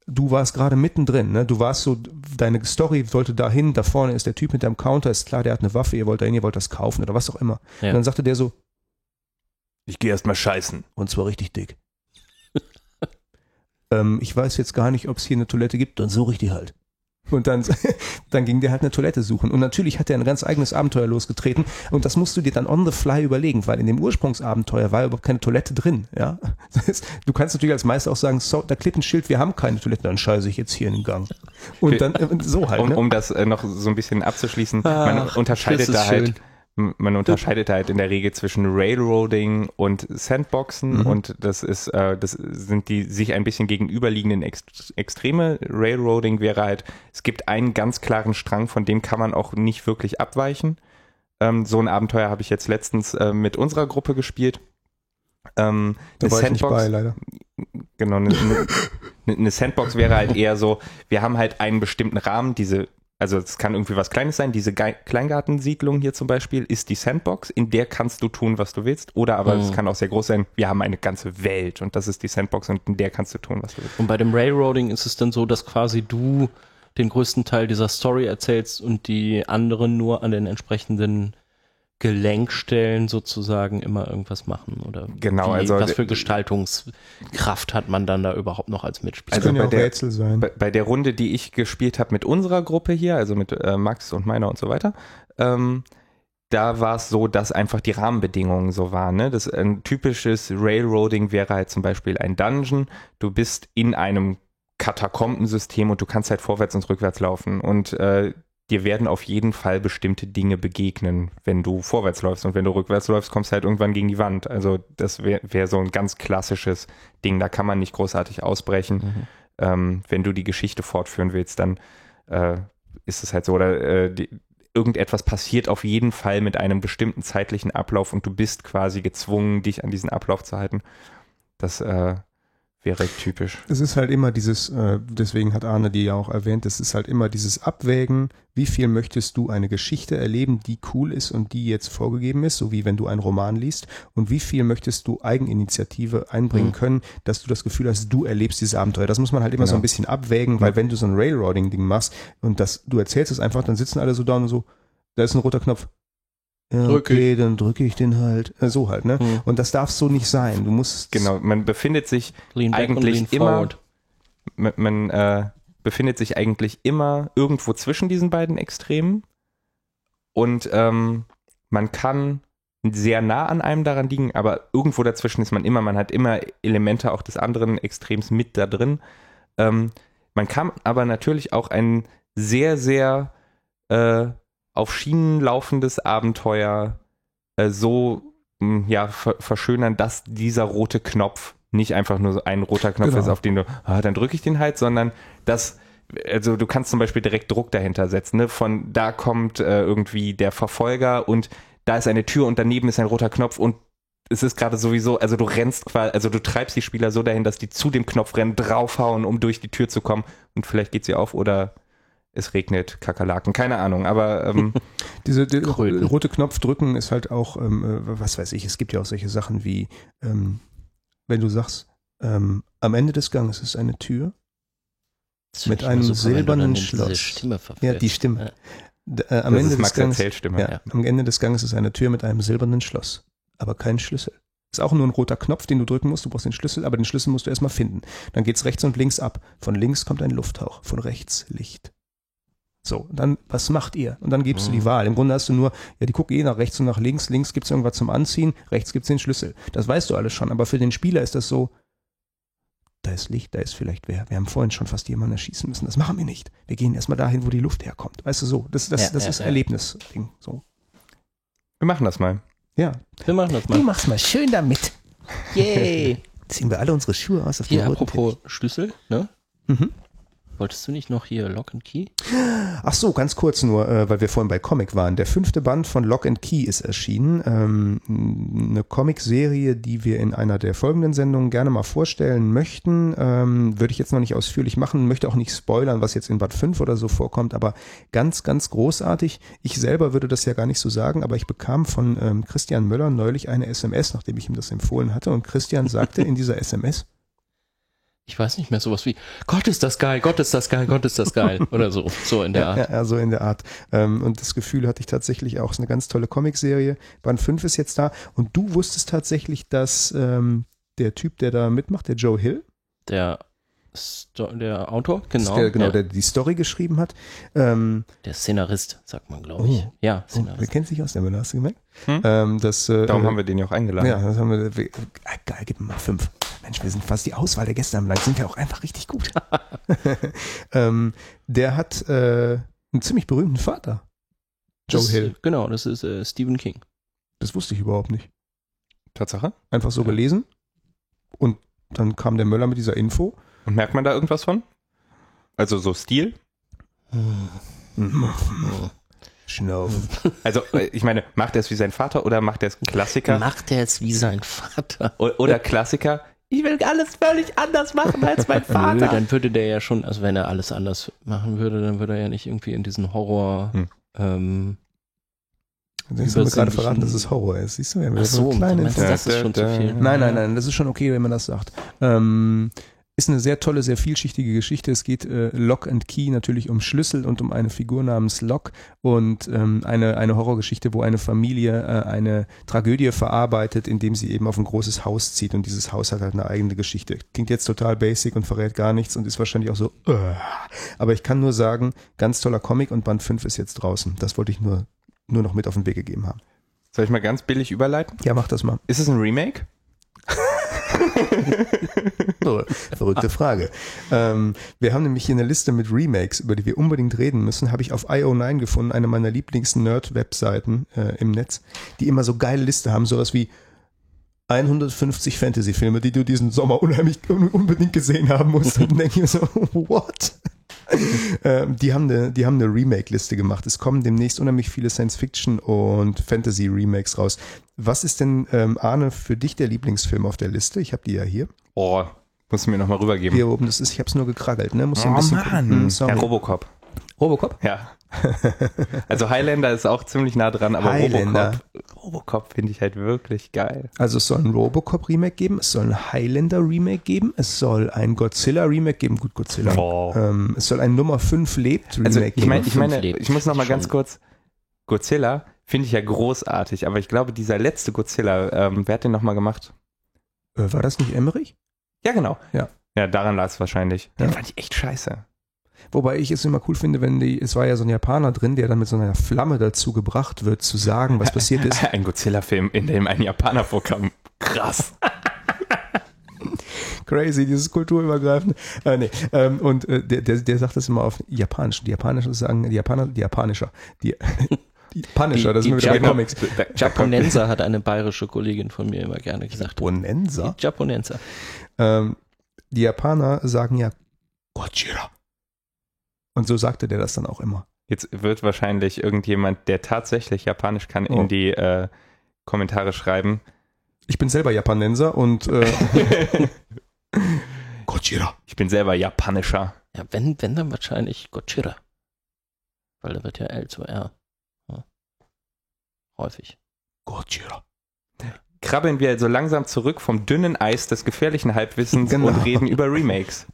du warst gerade mittendrin, ne? Du warst so, deine Story sollte dahin, da vorne ist der Typ mit deinem Counter, ist klar, der hat eine Waffe, ihr wollt dahin, ihr wollt das kaufen oder was auch immer. Ja. Und dann sagte der so, Ich gehe erstmal scheißen. und zwar richtig dick. (laughs) ähm, ich weiß jetzt gar nicht, ob es hier eine Toilette gibt, dann suche ich die halt. Und dann, (laughs) dann ging der halt eine Toilette suchen. Und natürlich hat er ein ganz eigenes Abenteuer losgetreten. Und das musst du dir dann on the fly überlegen, weil in dem Ursprungsabenteuer war überhaupt keine Toilette drin. Ja, (laughs) das heißt, du kannst natürlich als Meister auch sagen, so, da klebt ein Schild, wir haben keine Toilette, dann scheiße ich jetzt hier in den Gang. Und dann äh, so halt. Um, Ne? um das äh, noch so ein bisschen abzuschließen, man Ach, unterscheidet da halt, schön. m- man unterscheidet halt in der Regel zwischen Railroading und Sandboxen Mhm. und das ist, äh, das sind die sich ein bisschen gegenüberliegenden Ex Extreme. Railroading wäre halt, es gibt einen ganz klaren Strang, von dem kann man auch nicht wirklich abweichen. Ähm, so ein Abenteuer habe ich jetzt letztens äh, mit unserer Gruppe gespielt. Ähm, da war ich nicht Sandbox- bei, leider. Genau, eine, eine, (laughs) eine Sandbox wäre halt eher so, wir haben halt einen bestimmten Rahmen, diese, also es kann irgendwie was Kleines sein, diese Ge Kleingartensiedlung hier zum Beispiel ist die Sandbox, in der kannst du tun, was du willst, oder aber Mhm. es kann auch sehr groß sein, wir haben eine ganze Welt und das ist die Sandbox und in der kannst du tun, was du willst. Und bei dem Railroading ist es dann so, dass quasi du den größten Teil dieser Story erzählst und die anderen nur an den entsprechenden Gelenkstellen sozusagen immer irgendwas machen oder Genau, wie, also- was für Gestaltungskraft hat man dann da überhaupt noch als Mitspieler? Das Also können ja bei auch der- Rätsel sein. Bei, bei der Runde, die ich gespielt habe mit unserer Gruppe hier, also mit äh, Max und meiner und so weiter, ähm, da war es so, dass einfach die Rahmenbedingungen so waren. Ne? Das, ein typisches Railroading wäre halt zum Beispiel ein Dungeon. Du bist in einem Katakombensystem und du kannst halt vorwärts und rückwärts laufen und äh, dir werden auf jeden Fall bestimmte Dinge begegnen, wenn du vorwärts läufst und wenn du rückwärts läufst, kommst du halt irgendwann gegen die Wand. Also das wäre wär so ein ganz klassisches Ding, da kann man nicht großartig ausbrechen Mhm. ähm, wenn du die Geschichte fortführen willst, dann äh, ist es halt so, oder äh, die, irgendetwas passiert auf jeden Fall mit einem bestimmten zeitlichen Ablauf und du bist quasi gezwungen, dich an diesen Ablauf zu halten. Das äh, wäre typisch. Es ist halt immer dieses, äh, deswegen hat Arne die ja auch erwähnt, es ist halt immer dieses Abwägen, wie viel möchtest du eine Geschichte erleben, die cool ist und die jetzt vorgegeben ist, so wie wenn du einen Roman liest, und wie viel möchtest du Eigeninitiative einbringen Mhm. können, dass du das Gefühl hast, du erlebst dieses Abenteuer. Das muss man halt immer so Genau. ein bisschen abwägen, weil wenn du so ein Railroading-Ding machst und das, du erzählst es einfach, dann sitzen alle so da und so, da ist ein roter Knopf. Ja, Drück okay, dann drücke ich den halt. Äh, so halt, ne? Mhm. Und das darf so nicht sein. Du musst Genau, man befindet sich Lean eigentlich lean immer- forward. man, man äh, befindet sich eigentlich immer irgendwo zwischen diesen beiden Extremen und ähm, man kann sehr nah an einem daran liegen, aber irgendwo dazwischen ist man immer, man hat immer Elemente auch des anderen Extrems mit da drin. Ähm, man kann aber natürlich auch ein sehr, sehr äh, auf Schienen laufendes Abenteuer äh, so mh, ja, ver verschönern, dass dieser rote Knopf nicht einfach nur ein roter Knopf Genau. ist, auf den du, ah, dann drücke ich den halt, sondern dass also du kannst zum Beispiel direkt Druck dahinter setzen. Ne? Von da kommt äh, irgendwie der Verfolger und da ist eine Tür und daneben ist ein roter Knopf und es ist gerade sowieso, also du rennst quasi, also du treibst die Spieler so dahin, dass die zu dem Knopf rennen, draufhauen, um durch die Tür zu kommen und vielleicht geht sie auf oder es regnet Kakerlaken, keine Ahnung, aber ähm, (laughs) Diese die, rote Knopf drücken ist halt auch, ähm, äh, was weiß ich, es gibt ja auch solche Sachen wie, ähm, wenn du sagst, ähm, am Ende des Ganges ist eine Tür, Das Mit einem super, silbernen Schloss. Stimme ja, die Stimme. Ja. Äh, am das Ende ist des Max Ganges, Erzählstimme. ja, Ja. am Ende des Ganges ist eine Tür mit einem silbernen Schloss, aber kein Schlüssel. Ist auch nur ein roter Knopf, den du drücken musst. Du brauchst den Schlüssel, aber den Schlüssel musst du erstmal finden. Dann geht's rechts und links ab. Von links kommt ein Lufthauch, von rechts Licht. So, und dann, was macht ihr? Und dann gibst du die Mhm. Wahl. Im Grunde hast du nur, ja, die gucken eh nach rechts und nach links. Links gibt's irgendwas zum Anziehen, rechts gibt's den Schlüssel. Das weißt du alles schon. Aber für den Spieler ist das so, da ist Licht, da ist vielleicht wer. Wir haben vorhin schon fast jemanden erschießen müssen. Das machen wir nicht. Wir gehen erstmal dahin, wo die Luft herkommt. Weißt du, so. Das, das, Ja, das ja, ist ja. Erlebnisding. So. Wir machen das mal. Ja. Wir machen das Du mal. machst mal schön damit. Yay! (laughs) Ziehen wir alle unsere Schuhe aus auf Hier, den roten apropos Schlüssel, ne? Teppich. Mhm. Wolltest du nicht noch hier Lock and Key? Ach so, ganz kurz nur, äh, weil wir vorhin bei Comic waren. Der fünfte Band von Lock and Key ist erschienen. Ähm, eine Comic-Serie, die wir in einer der folgenden Sendungen gerne mal vorstellen möchten. Ähm, würde ich jetzt noch nicht ausführlich machen, möchte auch nicht spoilern, was jetzt in Band 5 oder so vorkommt, aber ganz, ganz großartig. Ich selber würde das ja gar nicht so sagen, aber ich bekam von ähm, Christian Möller neulich eine SMS, nachdem ich ihm das empfohlen hatte. Und Christian sagte in dieser SMS, Ich weiß nicht mehr, sowas wie Gott ist das geil, Gott ist das geil, Gott ist das geil. (laughs) Oder so. So in der Ja, Art. ja, so in der Art. Ähm, und das Gefühl hatte ich tatsächlich auch. Es ist eine ganz tolle Comicserie. Band 5 ist jetzt da. Und du wusstest tatsächlich, dass ähm, der Typ, der da mitmacht, der Joe Hill, Der, Sto der Autor, genau. der, genau, ja. der die Story geschrieben hat, ähm, der Szenarist, sagt man, glaube ich. Oh. Ja, oh, wer Szenarist. kennt sich aus der Müller, hast du gemerkt? Hm? Ähm, das, äh, Darum äh, haben wir den ja auch eingeladen. Ja, das haben wir. ah, geil, gib mir mal fünf. Mensch, wir sind fast die Auswahl der Gäste anbelangt, sind wir auch einfach richtig gut. (laughs) ähm, der hat äh, einen ziemlich berühmten Vater. Joe das, Hill. Genau, das ist äh, Stephen King. Das wusste ich überhaupt nicht. Tatsache. Einfach so Ja. gelesen. Und dann kam der Möller mit dieser Info. Und merkt man da irgendwas von? Also so Stil? (laughs) Schnauf. Also äh, ich meine, macht er es wie sein Vater oder macht er es Klassiker? Macht er es wie sein Vater? O- Oder Klassiker? Ich will alles völlig anders machen als mein (laughs) Nö, dann würde der ja schon, also wenn er alles anders machen würde, dann würde er ja nicht irgendwie in diesen Horror. Hm. Ähm, Jetzt haben wir gerade verraten, dass es Horror ist. Siehst du, wir haben ach so so, eine kleine meinst das ist schon zu viel? Nein, nein, nein, das ist schon okay, wenn man das sagt. Ähm, ist eine sehr tolle, sehr vielschichtige Geschichte. Es geht äh, Lock and Key natürlich um Schlüssel und um eine Figur namens Lock und ähm, eine, eine Horrorgeschichte, wo eine Familie äh, eine Tragödie verarbeitet, indem sie eben auf ein großes Haus zieht und dieses Haus hat halt eine eigene Geschichte. Klingt jetzt total basic und verrät gar nichts und ist wahrscheinlich auch so, äh. aber ich kann nur sagen, ganz toller Comic und Band 5 ist jetzt draußen. Das wollte ich nur, nur noch mit auf den Weg gegeben haben. Soll ich mal ganz billig überleiten? Ja, mach das mal. Ist es ein Remake? (laughs) So, verrückte Frage. Ähm, wir haben nämlich hier eine Liste mit Remakes, über die wir unbedingt reden müssen. Habe ich auf IO9 gefunden, eine meiner Lieblings-Nerd-Webseiten äh, im Netz, die immer so geile Liste haben, sowas wie 150 Fantasy-Filme, die du diesen Sommer unheimlich un unbedingt gesehen haben musst. Und denke ich so, (laughs) what? (laughs) ähm, die haben eine, die haben eine Remake-Liste gemacht. Es kommen demnächst unheimlich viele Science-Fiction und Fantasy-Remakes raus. Was ist denn, ähm, Arne, für dich der Lieblingsfilm auf der Liste? Ich habe die ja hier. Oh, musst du mir nochmal rübergeben. Hier oben, das ist, ich habe es nur gekraggelt, ne? Muss Oh, ein bisschen Mann. gucken. Hm, sorry. Ja, Robocop. Robocop? Ja. Also Highlander ist auch ziemlich nah dran, aber Highlander. Robocop, Robocop finde ich halt wirklich geil. Also es soll ein Robocop-Remake geben, es soll ein Highlander-Remake geben, es soll ein Godzilla-Remake geben, gut Godzilla. Boah. Ähm, es soll ein Nummer 5 lebt Remake Also ich geben. meine, ich, meine, ich muss noch mal ganz Schon. kurz. Godzilla finde ich ja großartig, aber ich glaube, dieser letzte Godzilla, ähm, wer hat den noch mal gemacht? äh, war das nicht Emmerich? Ja, genau. Ja. Ja, daran lag es wahrscheinlich. Den Ja. fand ich echt scheiße. Wobei ich es immer cool finde, wenn die, es war ja so ein Japaner drin, der dann mit so einer Flamme dazu gebracht wird, zu sagen, was passiert ist. (laughs) Ein Godzilla-Film, in dem ein Japaner vorkam. Krass. Crazy, dieses kulturübergreifende. Äh, nee. ähm, und äh, der, der, der sagt das immer auf Japanisch. Die Japanischer sagen, die Japaner, die Japanischer. Die, (laughs) die Japanischer, Die- das die sind wir wieder bei Comics. Japonenser hat eine bayerische Kollegin von mir immer gerne gesagt. Japonenser? Die Japonenser. Ähm, die Japaner sagen ja Gojira. Und so sagte der das dann auch immer. Jetzt wird wahrscheinlich irgendjemand, der tatsächlich Japanisch kann, Oh. in die äh, Kommentare schreiben. Ich bin selber Japanenser und äh, (laughs) Gojira. Ich bin selber Japanischer. Ja, wenn, wenn dann wahrscheinlich Gojira. Weil da wird ja L zu R. Ja. Häufig. Gojira. Krabbeln wir also langsam zurück vom dünnen Eis des gefährlichen Halbwissens (laughs) Genau. und reden über Remakes.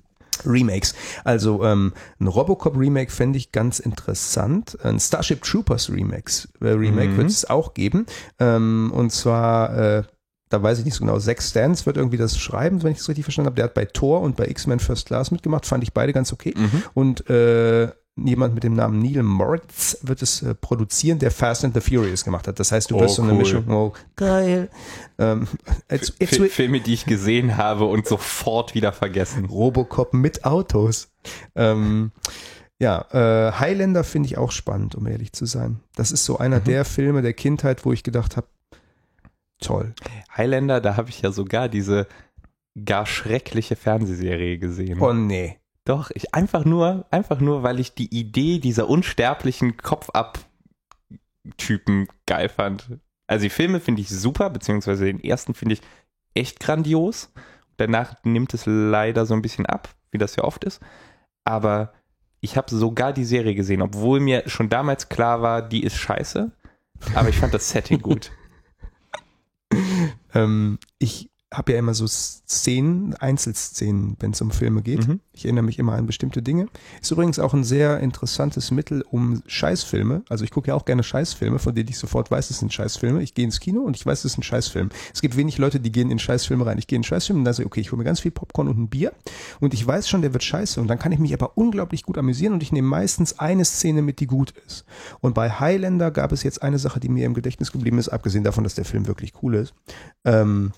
Remakes. Also ähm, ein Robocop Remake fände ich ganz interessant. Ein Starship Troopers Remakes, äh, Remake Mhm. wird es auch geben. Ähm, und zwar, äh, da weiß ich nicht so genau, Zack Stans wird irgendwie das schreiben, wenn ich das richtig verstanden habe. Der hat bei Thor und bei X-Men First Class mitgemacht, fand ich beide ganz okay. Mhm. Und äh, jemand mit dem Namen Neil Moritz wird es äh, produzieren, der Fast and the Furious gemacht hat. Das heißt, du Oh, wirst so eine cool. Mischung. Oh, geil. Ähm, it's, it's Fi- Filme, die ich gesehen habe und sofort wieder vergessen. Robocop mit Autos. Ähm, ja, äh, Highlander finde ich auch spannend, um ehrlich zu sein. Das ist so einer Mhm. der Filme der Kindheit, wo ich gedacht habe, toll. Highlander, da habe ich ja sogar diese gar schreckliche Fernsehserie gesehen. Oh nee. Doch, ich einfach nur, einfach nur, weil ich die Idee dieser unsterblichen Kopf-ab-Typen geil fand. Also die Filme finde ich super, beziehungsweise den ersten finde ich echt grandios. Danach nimmt es leider so ein bisschen ab, wie das ja oft ist. Aber ich habe sogar die Serie gesehen, obwohl mir schon damals klar war, die ist scheiße. Aber ich fand das Setting gut. (laughs) Ähm, ich habe ja immer so Szenen, Einzelszenen, wenn es um Filme geht. Mhm. Ich erinnere mich immer an bestimmte Dinge. Ist übrigens auch ein sehr interessantes Mittel, um Scheißfilme, also ich gucke ja auch gerne Scheißfilme, von denen ich sofort weiß, es sind Scheißfilme. Ich gehe ins Kino und ich weiß, es ist ein Scheißfilm. Es gibt wenig Leute, die gehen in Scheißfilme rein. Ich gehe in Scheißfilme und dann sage ich, okay, ich hole mir ganz viel Popcorn und ein Bier und ich weiß schon, der wird scheiße und dann kann ich mich aber unglaublich gut amüsieren und ich nehme meistens eine Szene mit, die gut ist. Und bei Highlander gab es jetzt eine Sache, die mir im Gedächtnis geblieben ist, abgesehen davon, dass der Film wirklich cool ist. Ähm,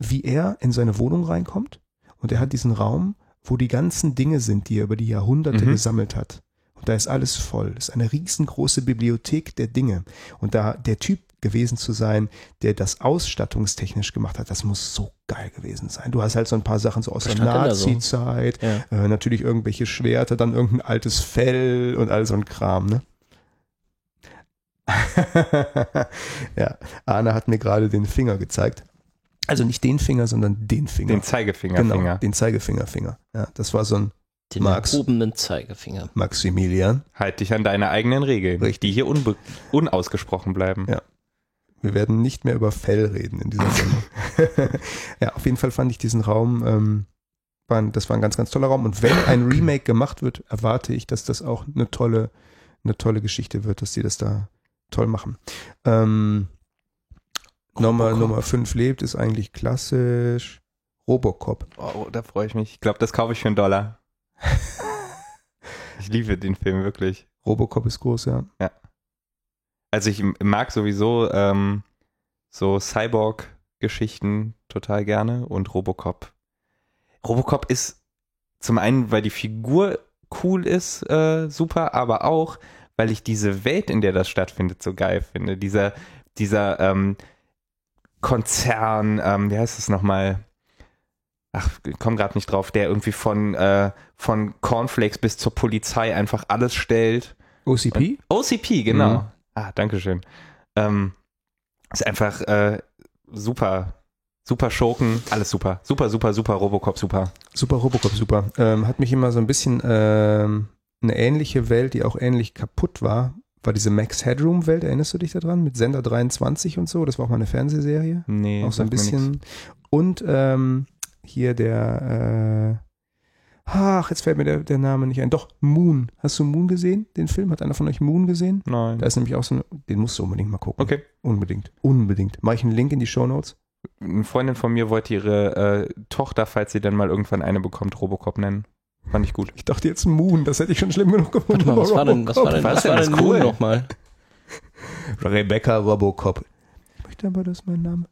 wie er in seine Wohnung reinkommt und er hat diesen Raum, wo die ganzen Dinge sind, die er über die Jahrhunderte Mhm. gesammelt hat. Und da ist alles voll. Das ist eine riesengroße Bibliothek der Dinge. Und da der Typ gewesen zu sein, der das ausstattungstechnisch gemacht hat, das muss so geil gewesen sein. Du hast halt so ein paar Sachen so aus Was der da so? Nazi-Zeit, Ja. äh, natürlich irgendwelche Schwerter, dann irgendein altes Fell und all so ein Kram, ne? (laughs) ja, Arne hat mir gerade den Finger gezeigt. Also nicht den Finger, sondern den Finger. Den Zeigefinger. genau, den Zeigefingerfinger. Ja, das war so ein Den Max. erhobenen Zeigefinger. Maximilian. Halt dich an deine eigenen Regeln, Richtig. die hier unbe unausgesprochen bleiben. Ja. Wir werden nicht mehr über Fell reden in dieser Sendung. (laughs) ja, auf jeden Fall fand ich diesen Raum, ähm, war ein, das war ein ganz, ganz toller Raum. Und wenn ein Remake gemacht wird, erwarte ich, dass das auch eine tolle, eine tolle Geschichte wird, dass die das da toll machen. Ähm, Nummer. Nummer 5 lebt, ist eigentlich klassisch. Robocop. Oh, da freue ich mich. Ich glaube, das kaufe ich für einen Dollar. (laughs) ich liebe den Film wirklich. Robocop ist groß, ja. Also ich mag sowieso ähm, so Cyborg-Geschichten total gerne und Robocop. Robocop ist zum einen, weil die Figur cool ist, äh, super, aber auch, weil ich diese Welt, in der das stattfindet, so geil finde. Dieser, dieser ähm, Konzern, ähm, wie heißt es nochmal? Ach, komm gerade nicht drauf, der irgendwie von, äh, von Cornflakes bis zur Polizei einfach alles stellt. OCP? OCP, genau. Mhm. Ah, danke schön. Ähm, ist einfach äh, super, super Schurken, alles super. Super, super, super, Robocop, super. Super Robocop, super. Ähm, hat mich immer so ein bisschen ähm, eine ähnliche Welt, die auch ähnlich kaputt war, war diese Max Headroom Welt. Erinnerst du dich daran? Mit Sender 23 und so. Das war auch mal eine Fernsehserie. Nee, auch so ein bisschen. Und ähm, hier der, äh, ach, jetzt fällt mir der, der Name nicht ein. Doch, Moon. Hast du Moon gesehen? Den Film? Hat einer von euch Moon gesehen? Nein. Da ist nämlich auch so ein, den musst du unbedingt mal gucken. okay. Unbedingt. Unbedingt. Mache ich einen Link in die Show Notes. Eine Freundin von mir wollte ihre äh, Tochter, falls sie dann mal irgendwann eine bekommt, Robocop nennen. Fand ich gut. Ich dachte jetzt Moon, das hätte ich schon schlimm genug gefunden. Mal, was war denn, was war denn, Was was denn war das denn cool? Moon nochmal? Rebecca Robocop. Ich möchte aber, das ist mein Name.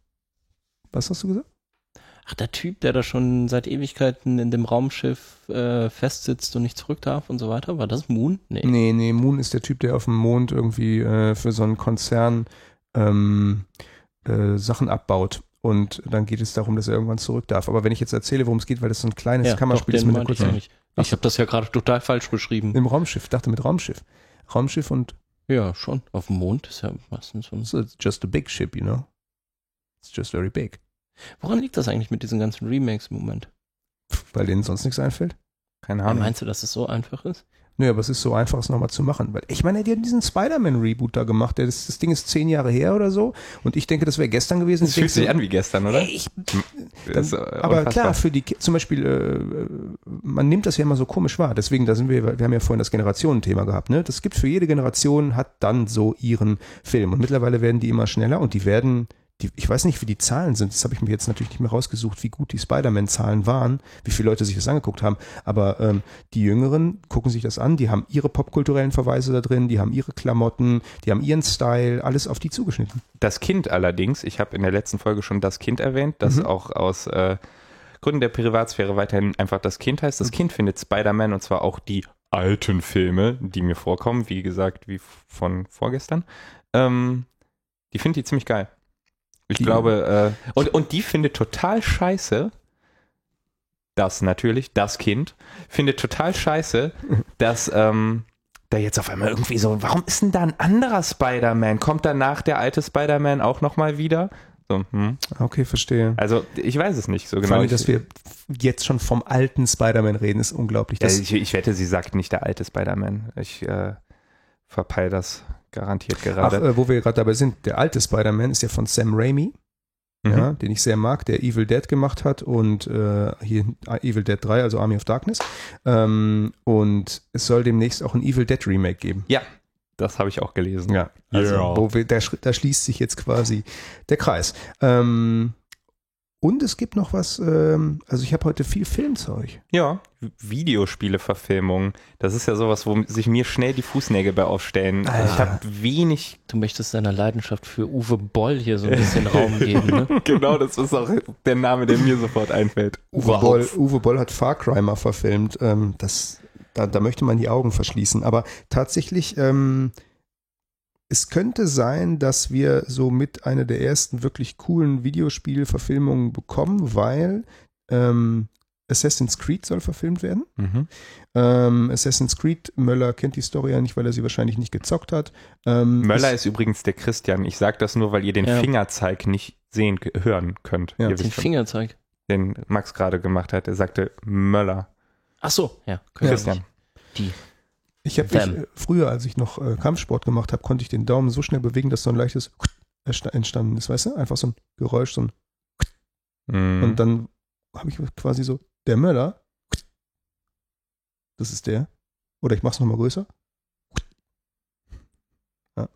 Was hast du gesagt? Ach, der Typ, der da schon seit Ewigkeiten in dem Raumschiff äh, festsitzt und nicht zurück darf und so weiter. War das Moon? Nee. Nee, nee, Moon ist der Typ, der auf dem Mond irgendwie äh, für so einen Konzern ähm, äh, Sachen abbaut. Und dann geht es darum, dass er irgendwann zurück darf. Aber wenn ich jetzt erzähle, worum es geht, weil das so ein kleines Ja, Kammerspiel doch, ist mit einer kurzen. Ich habe das ja gerade total falsch beschrieben. Im Raumschiff, dachte mit Raumschiff. Raumschiff und Ja, schon. Auf dem Mond ist ja meistens so. ein- so, it's just a big ship, you know. It's just very big. Woran liegt das eigentlich mit diesen ganzen Remakes im Moment? Weil denen sonst nichts einfällt. Keine Ja, Ahnung. meinst du, dass es so einfach ist? Nö, aber es ist so einfach, es nochmal zu machen. Weil ich meine, die haben diesen Spider-Man-Reboot da gemacht. Das, das Ding ist zehn Jahre her oder so. Und ich denke, das wäre gestern gewesen. Das Ich fühlt sich so, an wie gestern, oder? ey, ich, Das ist, äh, aber klar, für die zum Beispiel, äh, man nimmt das ja immer so komisch wahr. Deswegen, da sind wir, wir haben ja vorhin das Generationenthema gehabt. Ne, das gibt für jede Generation hat dann so ihren Film. Und mittlerweile werden die immer schneller und die werden, die, ich weiß nicht, wie die Zahlen sind. Das habe ich mir jetzt natürlich nicht mehr rausgesucht, wie gut die Spider-Man-Zahlen waren, wie viele Leute sich das angeguckt haben. Aber ähm, die Jüngeren gucken sich das an. Die haben ihre popkulturellen Verweise da drin, die haben ihre Klamotten, die haben ihren Style, alles auf die zugeschnitten. Das Kind allerdings, ich habe in der letzten Folge schon das Kind erwähnt, das Mhm. auch aus äh, Gründen der Privatsphäre weiterhin einfach das Kind heißt. Das Kind findet Spider-Man und zwar auch die alten Filme, die mir vorkommen, wie gesagt, wie von vorgestern. Ähm, die findet die ziemlich geil. Ich glaube, äh, und, und die findet total scheiße, das natürlich, das Kind, findet total scheiße, (laughs) dass ähm, da jetzt auf einmal irgendwie so, warum ist denn da ein anderer Spider-Man? Kommt danach der alte Spider-Man auch nochmal wieder? So, hm. Okay, verstehe. Also ich weiß es nicht so Vor genau. allem, Ich, dass wir jetzt schon vom alten Spider-Man reden, ist unglaublich. ja, ich, ich wette, sie sagt nicht der alte Spider-Man. Ich äh, verpeil das garantiert Ach, gerade. äh, wo wir gerade dabei sind, der alte Spider-Man ist ja von Sam Raimi, Mhm. ja, den ich sehr mag, der Evil Dead gemacht hat und äh, hier Evil Dead 3, also Army of Darkness. Ähm, und es soll demnächst auch ein Evil Dead Remake geben. Das habe ich auch gelesen. Ja, also Ja. wo wir, da, da schließt sich jetzt quasi der Kreis. Ähm, und es gibt noch was, ähm, also ich habe heute viel Filmzeug. Ja, Videospiele-Verfilmungen. Das ist ja sowas, wo sich mir schnell die Fußnägel bei aufstellen. Also ich Alter. habe wenig. Du möchtest deiner Leidenschaft für Uwe Boll hier so ein bisschen Raum geben, ne? (laughs) genau, das ist auch der Name, der mir sofort einfällt. Uwe Boll, Uwe Boll hat Far Cry mal verfilmt. Ähm, das, da, da möchte man die Augen verschließen. Aber tatsächlich, ähm, es könnte sein, dass wir so mit einer der ersten wirklich coolen Videospielverfilmungen bekommen, weil ähm, Assassin's Creed soll verfilmt werden. Mhm. Ähm, Assassin's Creed, Möller kennt die Story ja nicht, weil er sie wahrscheinlich nicht gezockt hat. Ähm, Möller es- ist übrigens der Christian. Ich sage das nur, weil ihr den Ja. Fingerzeig nicht sehen, hören könnt. Ja, Den Fingerzeig. den Max gerade gemacht hat. Er sagte Möller. Ach so, ja. Christian. Die. Ich habe äh, früher, als ich noch äh, Kampfsport gemacht habe, konnte ich den Daumen so schnell bewegen, dass so ein leichtes (laughs) entstanden ist, weißt du? Einfach so ein Geräusch, so ein Mhm. und dann habe ich quasi so der Möller. Das ist der. Oder ich mach's noch mal größer. Ja.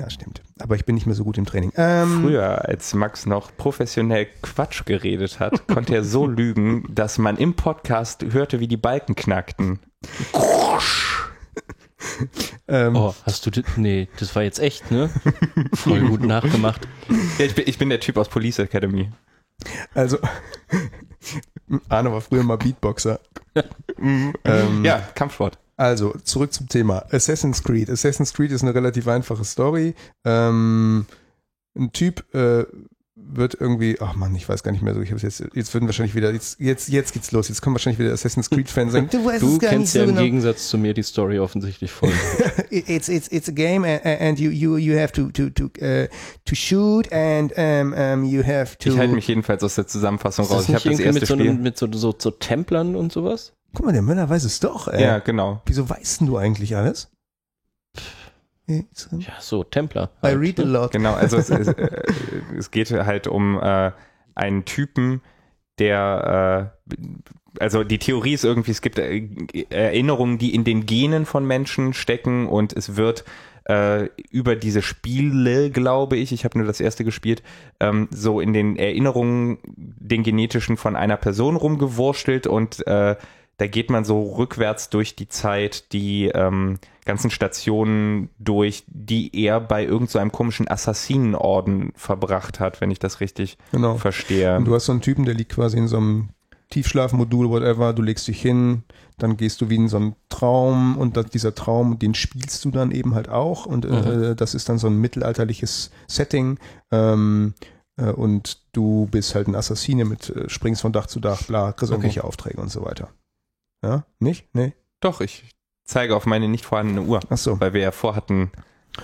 Ja, stimmt. Aber ich bin nicht mehr so gut im Training. Ähm, Früher, als Max noch professionell Quatsch geredet hat, konnte er so (laughs) lügen, dass man im Podcast hörte, wie die Balken knackten. (laughs) Ähm, Oh, hast du das? Nee, das war jetzt echt, ne? Voll gut nachgemacht. Ja, ich, bin, ich bin der Typ aus Police Academy. Also, (laughs) Arne war früher mal Beatboxer. ähm, Ja, Kampfsport. Also, zurück zum Thema. Assassin's Creed. Assassin's Creed ist eine relativ einfache Story. Ähm, ein Typ äh, wird irgendwie, ach man, ich weiß gar nicht mehr so, ich hab's jetzt, jetzt würden wahrscheinlich wieder, jetzt, jetzt, jetzt geht's los, jetzt kommen wahrscheinlich wieder Assassin's Creed-Fans sagen, (laughs) du weißt Du es gar nicht kennst so ja im genau. Gegensatz zu mir die Story offensichtlich voll. (laughs) It's, it's, it's a game and, and you, you, you have to, to, to, uh, to shoot and um, um, you have to. Ich halte mich jedenfalls aus der Zusammenfassung Ist raus. das Ich nicht habe das erste mit so, Spiel. mit so, so, so Templern und sowas? Guck mal, der Müller weiß es doch, ey. ja, genau. Wieso weißt denn du eigentlich alles? Ja, so, Templer. I halt, read a ne? lot. Genau, also es, (laughs) es, äh, es geht halt um äh, einen Typen, der äh, also die Theorie ist irgendwie, es gibt äh, Erinnerungen, die in den Genen von Menschen stecken und es wird äh, über diese Spiele, glaube ich, ich habe nur das erste gespielt, ähm, so in den Erinnerungen, den genetischen von einer Person rumgewurstelt und äh, da geht man so rückwärts durch die Zeit, die ähm, ganzen Stationen durch, die er bei irgendeinem so komischen Assassinenorden verbracht hat, wenn ich das richtig Genau. verstehe. Und du hast so einen Typen, der liegt quasi in so einem Tiefschlafmodul, whatever, du legst dich hin, dann gehst du wie in so einen Traum und das, dieser Traum, den spielst du dann eben halt auch und äh, das ist dann so ein mittelalterliches Setting ähm, äh, und du bist halt ein Assassine mit, äh, springst von Dach zu Dach, bla, kriegst Okay. irgendwelche Aufträge und so weiter. Ja? Nicht? Nee? Doch, ich zeige auf meine nicht vorhandene Uhr, Ach so. weil wir ja vorhatten,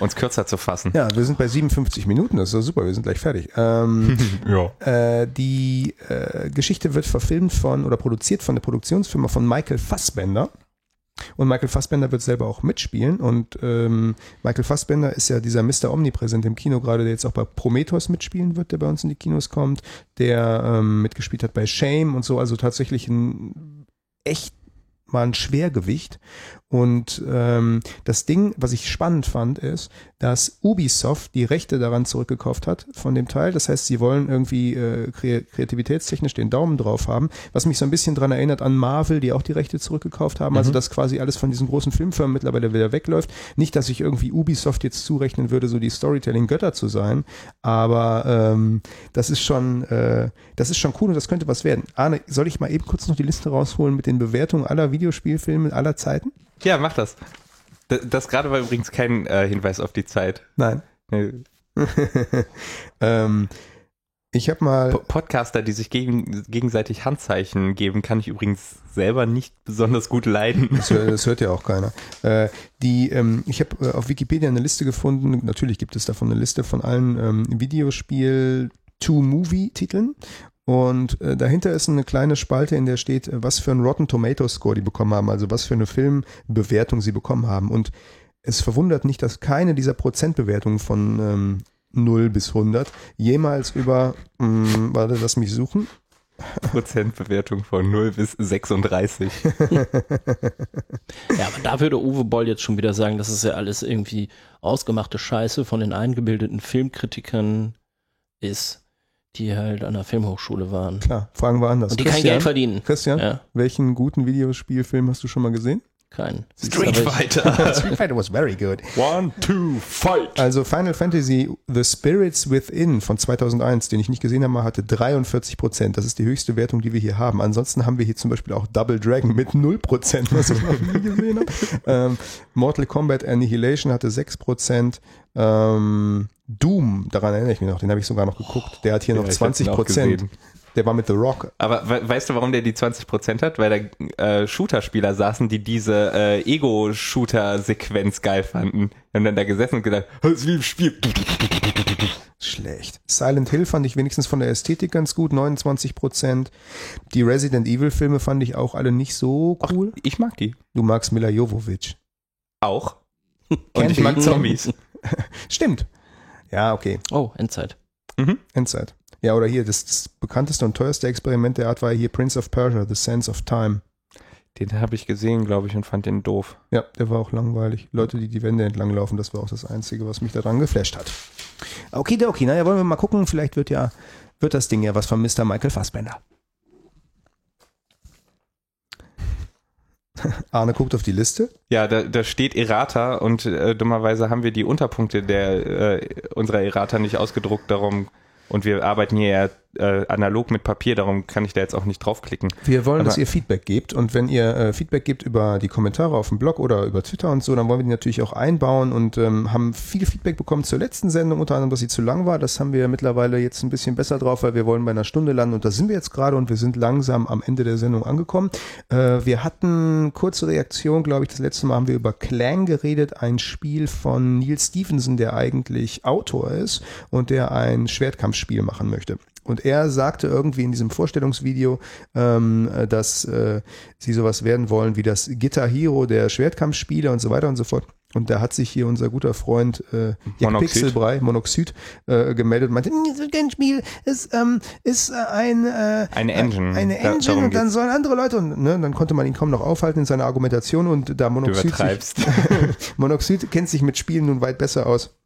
uns kürzer zu fassen. Ja, wir sind bei 57 Minuten, das ist doch super, wir sind gleich fertig. Ähm, (laughs) ja. Äh, die äh, Geschichte wird verfilmt von oder produziert von der Produktionsfirma von Michael Fassbender. Und Michael Fassbender wird selber auch mitspielen. Und ähm, Michael Fassbender ist ja dieser Mr. Omnipräsent im Kino gerade, der jetzt auch bei Prometheus mitspielen wird, der bei uns in die Kinos kommt, der ähm, mitgespielt hat bei Shame und so, also tatsächlich ein echt mal ein Schwergewicht. Und ähm, das Ding, was ich spannend fand, ist, dass Ubisoft die Rechte daran zurückgekauft hat von dem Teil. Das heißt, sie wollen irgendwie äh, kre kreativitätstechnisch den Daumen drauf haben, was mich so ein bisschen dran erinnert an Marvel, die auch die Rechte zurückgekauft haben. Also dass quasi alles von diesen großen Filmfirmen mittlerweile wieder wegläuft. Nicht, dass ich irgendwie Ubisoft jetzt zurechnen würde, so die Storytelling-Götter zu sein, aber ähm, das ist schon, äh, das ist schon cool und das könnte was werden. Arne, soll ich mal eben kurz noch die Liste rausholen mit den Bewertungen aller Videospielfilme aller Zeiten? Ja, mach das. Das, das gerade war übrigens kein äh, Hinweis auf die Zeit. Nein. Nee. (laughs) ähm, ich habe mal. Po- Podcaster, die sich gegen, gegenseitig Handzeichen geben, kann ich übrigens selber nicht besonders gut leiden. Das, hört- das hört ja auch keiner. Äh, die, ähm, ich habe äh, auf Wikipedia eine Liste gefunden. Natürlich gibt es davon eine Liste von allen ähm, Videospiel-To-Movie-Titeln. Und äh, dahinter ist eine kleine Spalte, in der steht, äh, was für einen Rotten Tomato Score die bekommen haben, also was für eine Filmbewertung sie bekommen haben. Und es verwundert nicht, dass keine dieser Prozentbewertungen von ähm, 0 bis 100 jemals über, mh, warte, lass mich suchen, Prozentbewertung von 0 bis 36. (laughs) Ja, aber da würde Uwe Boll jetzt schon wieder sagen, das ist ja alles irgendwie ausgemachte Scheiße von den eingebildeten Filmkritikern ist, die halt an der Filmhochschule waren. klar, fragen wir anders. Und die kein Geld verdienen. Christian, Ja, welchen guten Videospielfilm hast du schon mal gesehen? Kein. Street Fighter. (laughs) Street Fighter was very good. One, two, fight. Also Final Fantasy The Spirits Within von 2001, den ich nicht gesehen habe, hatte 43 Prozent. Das ist die höchste Wertung, die wir hier haben. Ansonsten haben wir hier zum Beispiel auch Double Dragon mit 0 Prozent, was ich noch nie gesehen habe. (laughs) Ähm, Mortal Kombat Annihilation hatte 6 Prozent. Ähm, Doom, daran erinnere ich mich noch, den habe ich sogar noch geguckt. Der hat hier Ja, noch ich hab 20 den auch Prozent. Der war mit The Rock. Aber we weißt du, warum der die 20% hat? Weil da äh, Shooter-Spieler saßen, die diese äh, Ego-Shooter-Sequenz geil fanden. Die haben dann da gesessen und gedacht, das ist wie im Spiel. Schlecht. Silent Hill fand ich wenigstens von der Ästhetik ganz gut, 29 Prozent. Die Resident Evil Filme fand ich auch alle nicht so cool. Ich mag die. Du magst Mila Jovovich. Auch. Und ich mag. Zombies. (laughs) Stimmt. Ja, okay. Oh, Endzeit. Endzeit. Ja, oder hier, das, das bekannteste und teuerste Experiment der Art war hier Prince of Persia, The Sense of Time. Den habe ich gesehen, glaube ich, und fand den doof. Ja, der war auch langweilig. Leute, die die Wände entlang laufen, das war auch das Einzige, was mich daran geflasht hat. Okay, okay, naja, wollen wir mal gucken. Vielleicht wird ja, wird das Ding ja was von Mr. Michael Fassbender. (laughs) Arne guckt auf die Liste. Ja, da, da steht Errata und äh, dummerweise haben wir die Unterpunkte der äh, unserer Errata nicht ausgedruckt, darum und wir arbeiten hier ja äh, analog mit Papier, darum kann ich da jetzt auch nicht draufklicken. Wir wollen, dass Aber- ihr Feedback gebt und wenn ihr äh, Feedback gebt über die Kommentare auf dem Blog oder über Twitter und so, dann wollen wir die natürlich auch einbauen und ähm, haben viel Feedback bekommen zur letzten Sendung, unter anderem, dass sie zu lang war. Das haben wir mittlerweile jetzt ein bisschen besser drauf, weil wir wollen bei einer Stunde landen und da sind wir jetzt gerade und wir sind langsam am Ende der Sendung angekommen. Äh, wir hatten kurze Reaktion, glaube ich, das letzte Mal haben wir über Clang geredet, ein Spiel von Neil Stevenson, der eigentlich Autor ist und der ein Schwertkampfspiel machen möchte. Und er sagte irgendwie in diesem Vorstellungsvideo, ähm, äh, dass äh, sie sowas werden wollen wie das Guitar Hero der Schwertkampfspiele und so weiter und so fort. Und da hat sich hier unser guter Freund äh, Jack. Pixelbrei, Monoxid, äh, gemeldet und meinte, "Mm, das ist kein Spiel, ist, ähm, ist äh, ein äh, Eine Engine. eine Da- Engine darum und dann sollen andere Leute und ne, dann konnte man ihn kaum noch aufhalten in seiner Argumentation und da Monoxid sich. (laughs) Monoxid kennt sich mit Spielen nun weit besser aus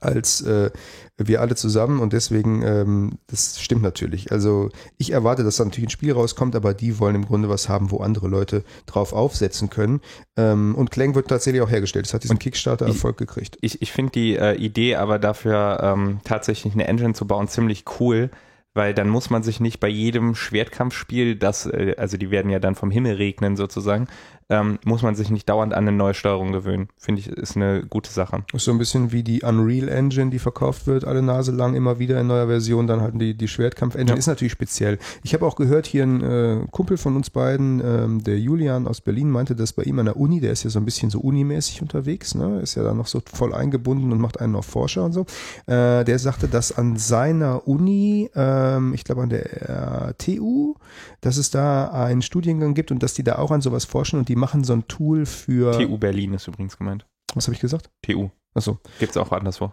als äh, wir alle zusammen und deswegen, ähm, das stimmt natürlich. Also ich erwarte, dass da natürlich ein Spiel rauskommt, aber die wollen im Grunde was haben, wo andere Leute drauf aufsetzen können. Ähm, und Clang wird tatsächlich auch hergestellt. Es hat diesen Kickstarter-Erfolg gekriegt. Ich, ich finde die äh, Idee aber dafür, ähm, tatsächlich eine Engine zu bauen, ziemlich cool, weil dann muss man sich nicht bei jedem Schwertkampfspiel, das, äh, also die werden ja dann vom Himmel regnen sozusagen, ähm, muss man sich nicht dauernd an eine neue Steuerung gewöhnen. Finde ich, ist eine gute Sache. Ist so ein bisschen wie die Unreal Engine, die verkauft wird, alle Nase lang, immer wieder in neuer Version. Dann halt die, die Schwertkampf-Engine. Ja. Ist natürlich speziell. Ich habe auch gehört, hier ein äh, Kumpel von uns beiden, ähm, der Julian aus Berlin, meinte, dass bei ihm an der Uni, der ist ja so ein bisschen so unimäßig unterwegs, ne? ist ja da noch so voll eingebunden und macht einen auf Forscher und so. Äh, der sagte, dass an seiner Uni, ähm, ich glaube an der äh, TU, dass es da einen Studiengang gibt und dass die da auch an sowas forschen und die machen so ein Tool für. TU Berlin ist übrigens gemeint. Was habe ich gesagt? TU. Achso. Gibt's auch anderswo.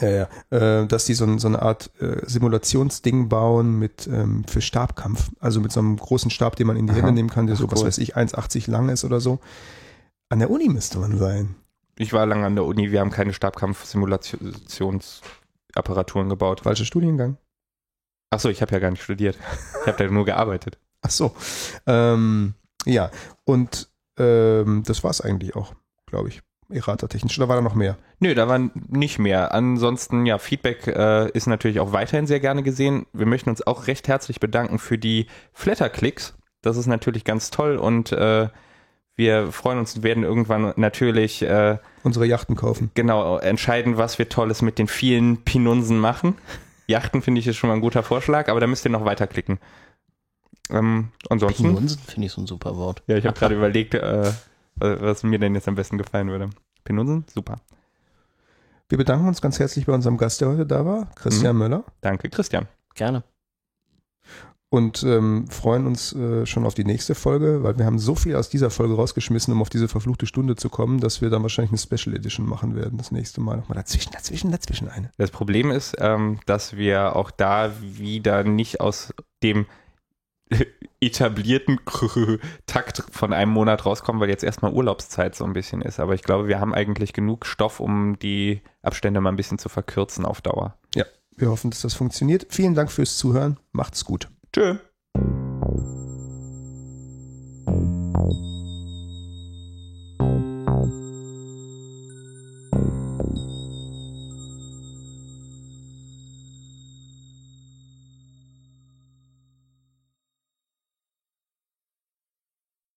Ja, ja. Äh, dass die so, so eine Art äh, Simulationsding bauen mit ähm, für Stabkampf. Also mit so einem großen Stab, den man in die Aha. Hände nehmen kann, der so, Ach, was cool. weiß ich, 1,80 lang ist oder so. An der Uni müsste man sein. Ich war lange an der Uni, wir haben keine Stabkampf-Simulationsapparaturen gebaut. Falscher Studiengang. Achso, ich habe ja gar nicht studiert. Ich habe da nur gearbeitet. Ach so. Ähm, ja, und ähm, das war's eigentlich auch, glaube ich. Errata-technisch. Oder war da noch mehr? Nö, da war nicht mehr. Ansonsten, ja, Feedback äh, ist natürlich auch weiterhin sehr gerne gesehen. Wir möchten uns auch recht herzlich bedanken für die Flatterklicks. Das ist natürlich ganz toll und äh, wir freuen uns und werden irgendwann natürlich äh, Unsere Yachten kaufen. genau entscheiden, was wir Tolles mit den vielen Pinunsen machen. Yachten finde ich ist schon mal ein guter Vorschlag, aber da müsst ihr noch weiterklicken. Ähm, ansonsten, Pinunsen finde ich so ein super Wort. ja, ich habe gerade überlegt, äh, was mir denn jetzt am besten gefallen würde. Pinunsen? Super. Wir bedanken uns ganz herzlich bei unserem Gast, der heute da war, Christian Möller. Danke, Christian. Gerne. Und ähm, freuen uns äh, schon auf die nächste Folge, weil wir haben so viel aus dieser Folge rausgeschmissen, um auf diese verfluchte Stunde zu kommen, dass wir dann wahrscheinlich eine Special Edition machen werden das nächste Mal. Nochmal dazwischen, dazwischen, dazwischen eine. Das Problem ist, ähm, dass wir auch da wieder nicht aus dem (laughs) etablierten (laughs) Takt von einem Monat rauskommen, weil jetzt erstmal Urlaubszeit so ein bisschen ist. Aber ich glaube, wir haben eigentlich genug Stoff, um die Abstände mal ein bisschen zu verkürzen auf Dauer. Wir hoffen, dass das funktioniert. Vielen Dank fürs Zuhören. Macht's gut. Tschö.